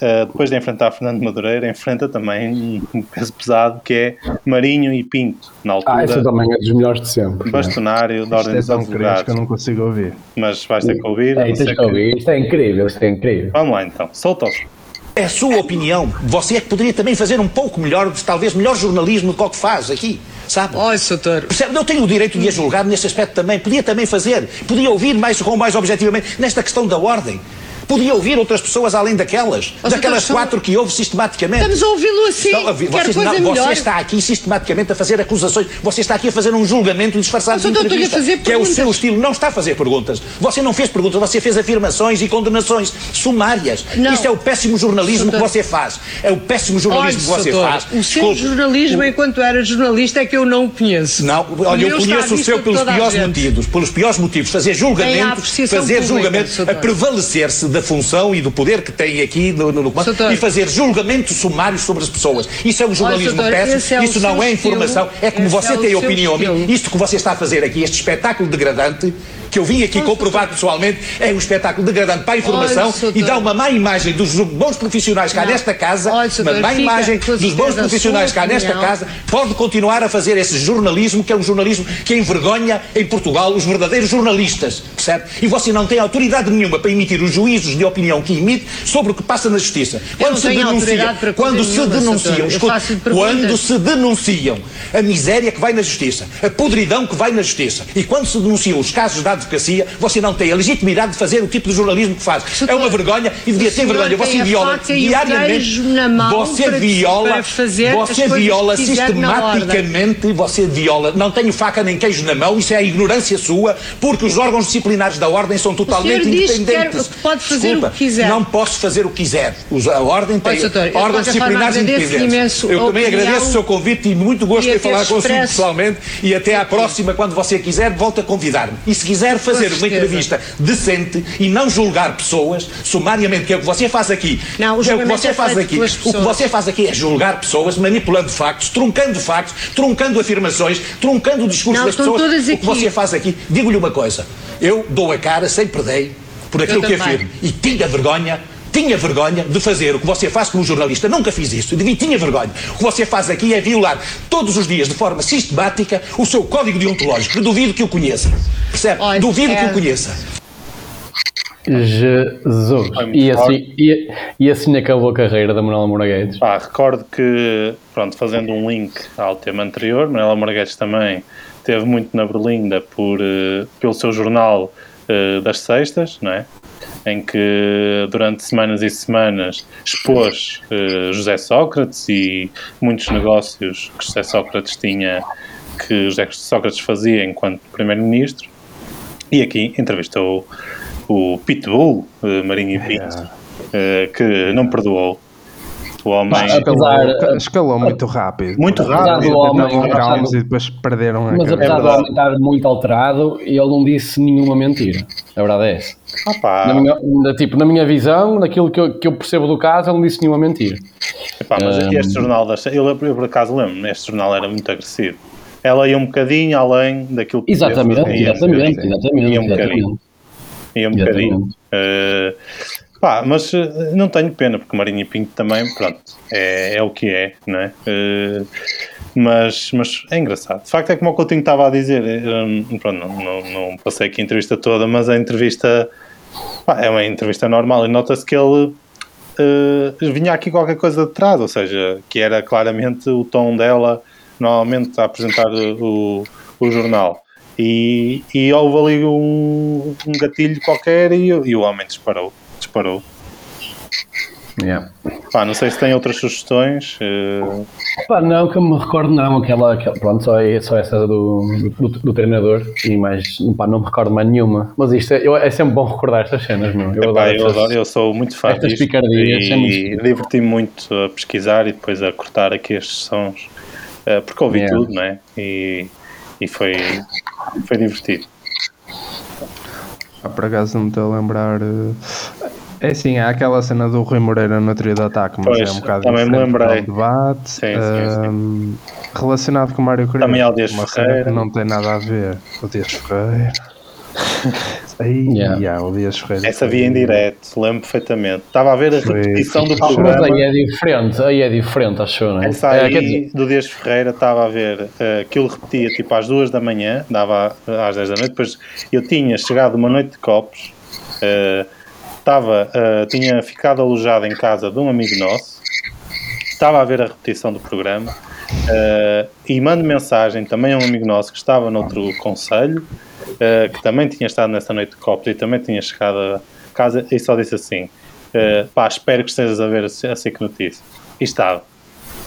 eh, depois de enfrentar Fernando Madureira, enfrenta também um- peso pesado que é Marinho e Pinto, na altura. Ah, esse também é dos melhores de sempre. Bastonário da Isto Ordem é dos tão crespo que Advogados. eu não consigo ouvir. Mas vais ter que ouvir. É, tens que- ouvir. Isto é incrível, isto é incrível. Vamos lá então, solta-os. É a sua opinião. Você é que poderia também fazer um pouco melhor, talvez melhor jornalismo do que o que faz aqui, sabe? Olha, doutor. Percebe? Eu tenho o direito de a julgar nesse aspecto também. Podia também fazer. Podia ouvir mais com mais objetivamente nesta questão da ordem. Podia ouvir outras pessoas além daquelas. Mas, daquelas doutor, quatro que houve sistematicamente. Estamos a ouvi-lo assim. Estão a ouvir- Quer coisa não- melhor. Você está aqui sistematicamente a fazer acusações. Você está aqui a fazer um julgamento disfarçado de entrevista. que é o perguntas. seu estilo. Não está a fazer perguntas. Você não fez perguntas. Você fez afirmações e condenações sumárias. Não. Isto é o péssimo jornalismo Doutor. que você faz. É o péssimo jornalismo Olha, que você doutor, faz. o seu Desculpe. jornalismo enquanto era jornalista é que eu não o conheço. Não, olha, eu conheço o seu pelos piores motivos, pelos piores motivos, fazer Tem a julgamento, apreciação fazer pública, julgamento, Sr. a prevalecer-se da função e do poder que tem aqui no, no, no e fazer julgamento sumário sobre as pessoas. Isso é um jornalismo esse péssimo, é isso não é informação, estilo, é como você é tem opinião. estilo. Isto que você está a fazer aqui, este espetáculo degradante, que eu vim aqui comprovar pessoalmente, é um espetáculo degradante para a informação Olha, e dá uma má imagem dos bons profissionais cá Não. nesta casa, Olha, uma má imagem dos bons profissionais cá nesta casa, pode continuar a fazer esse jornalismo, que é um jornalismo que envergonha em Portugal os verdadeiros jornalistas, percebe? E você não tem autoridade nenhuma para emitir os juízos de opinião que emite sobre o que passa na justiça. Autoridade para coisa quando se nenhuma, denunciam, quando se denunciam a miséria que vai na justiça, a podridão que vai na justiça, e quando se denunciam os casos de advocacia, você não tem a legitimidade de fazer o tipo de jornalismo que faz. É uma vergonha e devia ter vergonha. Você viola diariamente. Você para- viola, para fazer você viola que sistematicamente, você viola. Não tenho faca nem queijo na mão, isso é a ignorância sua, porque os órgãos disciplinares da ordem são totalmente que independentes. quer- pode fazer Desculpa, o que quiser. Não posso fazer o que quiser. A ordem tem órgãos disciplinares independentes. Eu também agradeço o seu convite e muito gosto e ter falar consigo pessoalmente e até à próxima, quando você quiser, volte a convidar-me. E se quiser fazer uma entrevista decente e não julgar pessoas sumariamente, que é o que você faz aqui. Não, o Que é o que você é faz aqui. O que você faz aqui é julgar pessoas, manipulando factos, truncando factos, truncando afirmações, truncando o discurso Não, das pessoas. O que você faz aqui, digo-lhe uma coisa, eu dou a cara, sempre dei, por aquilo que afirmo. E tinha vergonha, tinha vergonha de fazer o que você faz como jornalista. Nunca fiz isso. E tinha vergonha. O que você faz aqui é violar todos os dias, de forma sistemática, o seu código deontológico. Que duvido que o conheça. Percebe? duvido que é- o conheça. Jesus. E assim, e, e assim acabou a carreira da Manuela Moraguetes. Pá, recordo que, pronto, fazendo um link ao tema anterior, Manuela Moraguetes também teve muito na Berlinda por, eh, pelo seu jornal eh, das sextas, não é? Em que durante semanas e semanas expôs eh, José Sócrates e muitos negócios que José Sócrates tinha, que José Sócrates fazia enquanto Primeiro-Ministro. E aqui entrevistou o Pitbull, eh, Marinho e Pinto, eh, que não perdoou. O homem. Escalou, escalou muito rápido. Muito rápido. do homem, apesar calmos e depois perderam a Mas apesar cabeça. do homem estar muito alterado, ele não disse nenhuma mentira. A verdade é essa. Ah, pá. Na minha, tipo, na minha visão, naquilo que eu, que eu percebo do caso, ele não disse nenhuma mentira. Epá, mas Hum. este jornal, das, eu, eu por acaso lembro, este jornal era muito agressivo. Ela ia um bocadinho além daquilo que Exatamente, exatamente, exatamente, Ia um bocadinho. exatamente. Ia um Exatamente. bocadinho. Eh, pá, mas eh, não tenho pena, porque Marinho e Pinto também, pronto, é, é o que é, não é? Eh, mas, mas é engraçado. De facto, é como o Coutinho estava a dizer, eh, pronto, não, não, não passei aqui a entrevista toda, mas a entrevista pá, é uma entrevista normal e nota-se que ele eh, vinha aqui qualquer coisa de trás, ou seja, que era claramente o tom dela normalmente a apresentar o, o jornal. E, e houve ali um, um gatilho qualquer e, e o homem disparou. Disparou. Yeah. Pá, não sei se tem outras sugestões. eh, Pá, não, que eu me recordo, não. Aquela, aquela pronto, só, é, só essa do, do, do treinador e mais, pá, não me recordo mais nenhuma. Mas isto é, eu- é sempre bom recordar estas cenas, meu. Eu Epá, adoro eu, estas- eu sou muito fã estas disto picardias, é muito e diverti-me muito a pesquisar e depois a cortar aqui estes sons eh, porque ouvi Yeah. tudo, não é? E, e foi, foi divertido. Ah, por acaso não me estou a lembrar. eh, É assim, há aquela cena do Rui Moreira no trio de ataque, mas Pois, é um bocado também me lembrei. debate. Sim, sim, sim. Ahm, relacionado com o Mário Correia. Também há o Dias Ferreira. não tem nada a ver. O Dias Ferreira. Aí, Yeah. yeah, o Dias Ferreira. Essa via em direto, lembro perfeitamente. Estava a ver a repetição do Ah, mas programa. aí é diferente, aí é diferente, acho eu, não é? Essa É, aí quer dizer, do Dias Ferreira estava a ver eh, aquilo repetia tipo às duas da manhã, dava às 10 da noite, depois eu tinha chegado uma noite de copos, eh, estava, eh, tinha ficado alojado em casa de um amigo nosso, estava a ver a repetição do programa eh, e mando mensagem também a um amigo nosso que estava noutro conselho, eh, que também tinha estado nessa noite de copos e também tinha chegado a casa e só disse assim, eh, pá, espero que estejas a ver a, a SIC Notícias. E estava.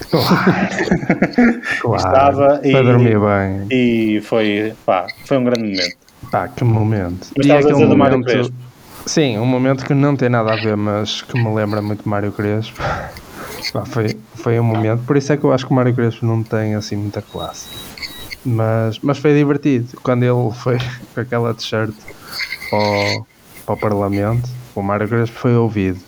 Claro, Estava e, para dormir bem. e foi, pá, foi um grande momento. Pá, que momento. Mas E aquele dizer do Mário momento- Crespo. Sim, um momento que não tem nada a ver, mas que me lembra muito Mário Crespo. Pá, foi, foi um momento, por isso é que eu acho que o Mário Crespo não tem assim muita classe. Mas, mas foi divertido. Quando ele foi com aquela t-shirt ao, ao Parlamento, o Mário Crespo foi ouvido.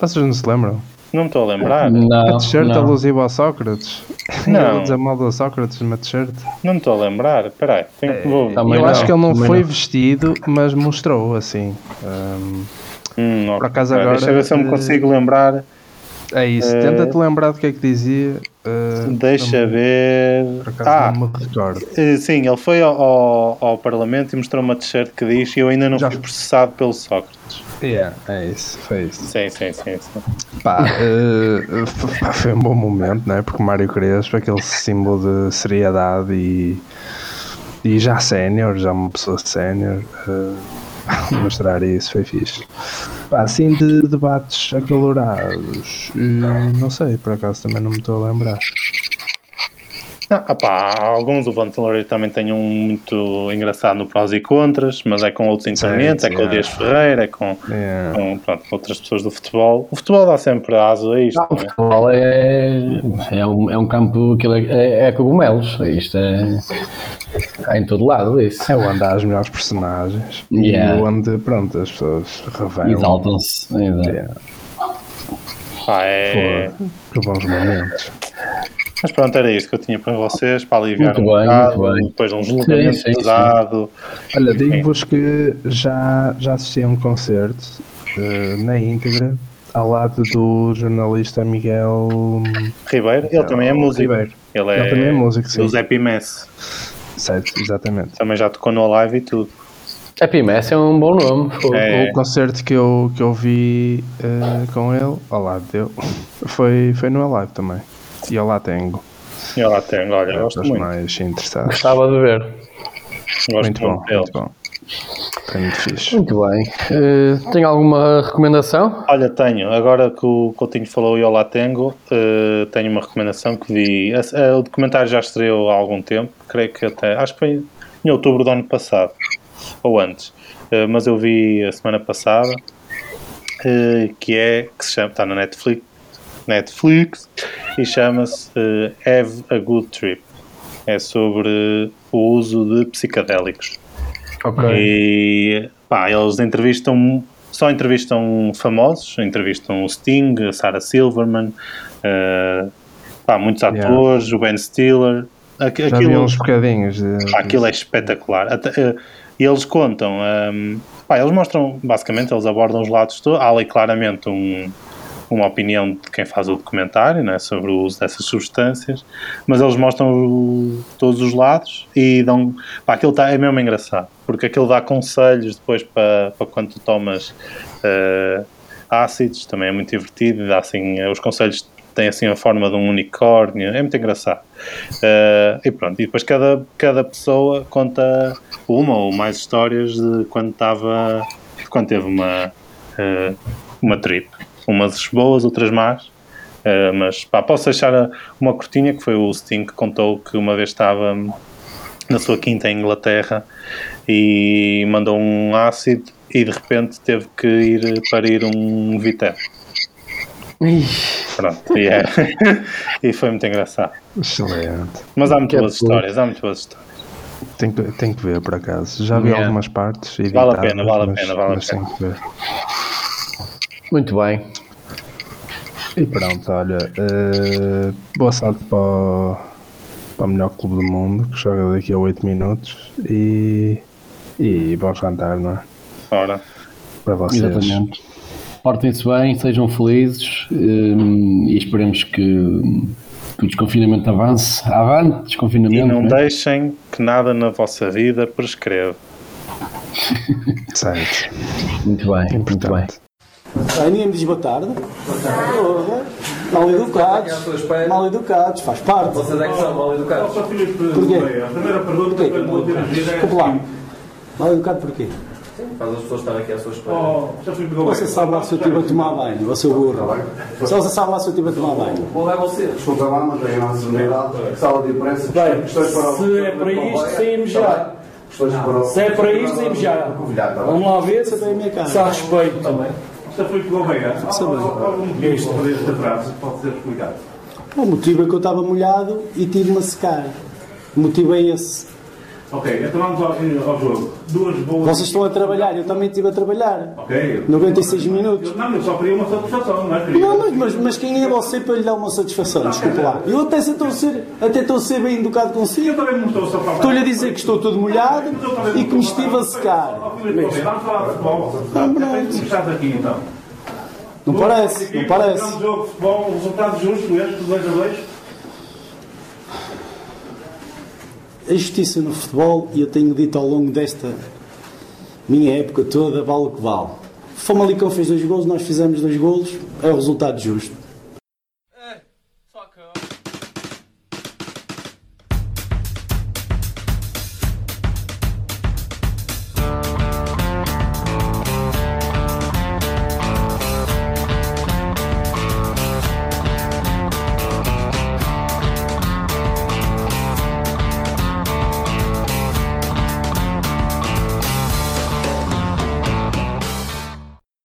Vocês não se lembram? Não me estou a lembrar. a t-shirt alusiva ao Sócrates. Não. Ele dizer mal do Sócrates numa t-shirt. Não me estou a lembrar. Espera aí, tenho que vou. eu acho que ele não foi vestido, mas mostrou assim. Ahm, Hum, por acaso agora. Deixa eu ver se eu me consigo lembrar. É isso, Eh, tenta-te lembrar do que é que dizia. Eh, Deixa ver. Ah, eh, sim, ele foi ao, ao, ao Parlamento e mostrou uma t-shirt que diz eu ainda não fui processado pelo Sócrates. Yeah, é isso, foi isso. Sim, sim, sim. sim. Pá, pá, foi um bom momento, né? Porque o Mário Crespo, aquele símbolo de seriedade e, e já sénior, já uma pessoa sénior, uh, mostrar isso foi fixe. Pá, assim de debates acalorados, uh, não sei, por acaso também não me estou a lembrar. Não, opá, alguns do Vantelori também tem um muito engraçado no prós e contras, mas é com outros intervenientes, é com o Dias Ferreira, é com, Yeah. com, pronto, outras pessoas do futebol. O futebol dá sempre aso a isto. O não é? futebol é, é, um, é um campo, aquilo é, é, é cogumelos. Isto é. Há em todo lado isso. É onde há as melhores personagens Yeah. e onde, pronto, as pessoas revelam. Exaltam-se. Yeah. Pá, é... Que bons momentos. Mas pronto, era isto que eu tinha para vocês, para aliviar Muito um bem, bocado, muito bem. depois de um julgamento Sim, sim, sim. pesado. Olha, digo-vos que já, já assisti a um concerto eh, na íntegra ao lado do jornalista Miguel Ribeiro, ele também é músico. Ribeiro. Ele é, Ele também é músico, sim. do Zé Pimesse. Certo, exatamente. Também já tocou no live e tudo. Happy Mess é um bom nome. É. O concerto que eu, que eu vi eh, com ele, ao lado dele, foi, foi no Alive também. E eu lá tenho. E eu lá tenho, olha, É gosto dos muito. mais interessados. Gostava de ver. Gosto Muito bom, muito dele. muito bom. Muito fixe. Muito bem. Eh, tem alguma recomendação? Olha, tenho. Agora que o Coutinho falou e eu lá tenho, eh, tenho uma recomendação que vi. Eh, o documentário já estreou há algum tempo, creio que até. Acho que foi em outubro do ano passado, ou antes. Mas eu vi a semana passada, que é. que se chama. está na Netflix. Netflix e chama-se eh, Have a Good Trip. É sobre o uso de psicadélicos. Ok. E pá, eles entrevistam, só entrevistam famosos, entrevistam o Sting, a Sarah Silverman, eh, pá, muitos Yeah. atores, o Ben Stiller. Aqu- Já Aquilo, uns bocadinhos. de- aquilo é espetacular. Até, eh, e eles contam, ehm, pá, eles mostram, basicamente, eles abordam os lados todos. Há ali claramente um, uma opinião de quem faz o documentário né, sobre o uso dessas substâncias, mas eles mostram o- todos os lados e dão. Pá, aquilo tá, é mesmo engraçado, porque aquilo dá conselhos depois para, quando tu tomas eh, ácidos, também é muito divertido, dá assim, os conselhos têm assim a forma de um unicórnio, é muito engraçado. Eh, e pronto, e depois cada, cada pessoa conta uma ou mais histórias de quando estava, quando teve uma, eh, uma trip. Umas boas, outras más. Eh, mas pá, posso deixar uma cortinha que foi o Sting que contou que uma vez estava na sua quinta em Inglaterra e mandou um ácido e de repente teve que ir parir um Vitel. Pronto, e, é, e foi muito engraçado. Excelente. Mas há muito boas histórias, há muito boas histórias. Tem que, tem que ver por acaso. Já vi Yeah. algumas partes. Vale a pena, vale a pena, vale a pena. Muito bem. E pronto, olha. eh, boa sorte para o, para o melhor clube do mundo que joga daqui a 8 minutos. E, e bom jantar, não é? Ora. Para vocês. Exatamente. Portem-se bem, sejam felizes hum, e esperemos que, que o desconfinamento avance. Avante, E desconfinamento. não né? deixem que nada na vossa vida prescreva. Certo. Muito bem, muito bem. Aí ninguém me diz boa tarde. Porra. Mal educados. Mal educados, faz parte. Vocês é que são mal educados. Porquê? A primeira pergunta Porquê? mal Desculpe lá. Mal educado porquê? Faz as pessoas estarem aqui à sua espera. Você sabe lá se eu estive a tomar banho, você burro. Só você sabe lá se eu estive a tomar banho. Qual é você? Desculpa lá, mas tem uma sonoridade. Sala de imprensa. Bem, se é para isto, saímos já. Se é para isto, saímos já. Vamos lá ver se eu tenho a minha cara. Se há respeito. Isto foi? Está bem. Algum motivo esta frase pode ser explicado. O motivo é que eu estava molhado e tive-me a secar. O motivo é esse. Ok, então vamos ao, ao jogo. Duas boas. Vocês estão a trabalhar, eu também estive a trabalhar. Ok. 96 minutos. Eu- Não, eu só queria uma satisfação, não é? Queria- Não, mas, mas, mas quem é você para lhe dar uma satisfação? Desculpe lá. Eu até estou a ser, até estou a ser bem educado consigo. Eu também não estou só para Estou-lhe a dizer que estou todo molhado e que me estive a secar. Vamos falar de futebol. Não, não. estás aqui então. Não parece, não parece. Grande jogo de futebol, resultado justo este, 2 a 2. A justiça no futebol, e eu tenho dito ao longo desta minha época toda, vale o que vale. Famalicão fez dois golos, nós fizemos dois golos, é o resultado justo.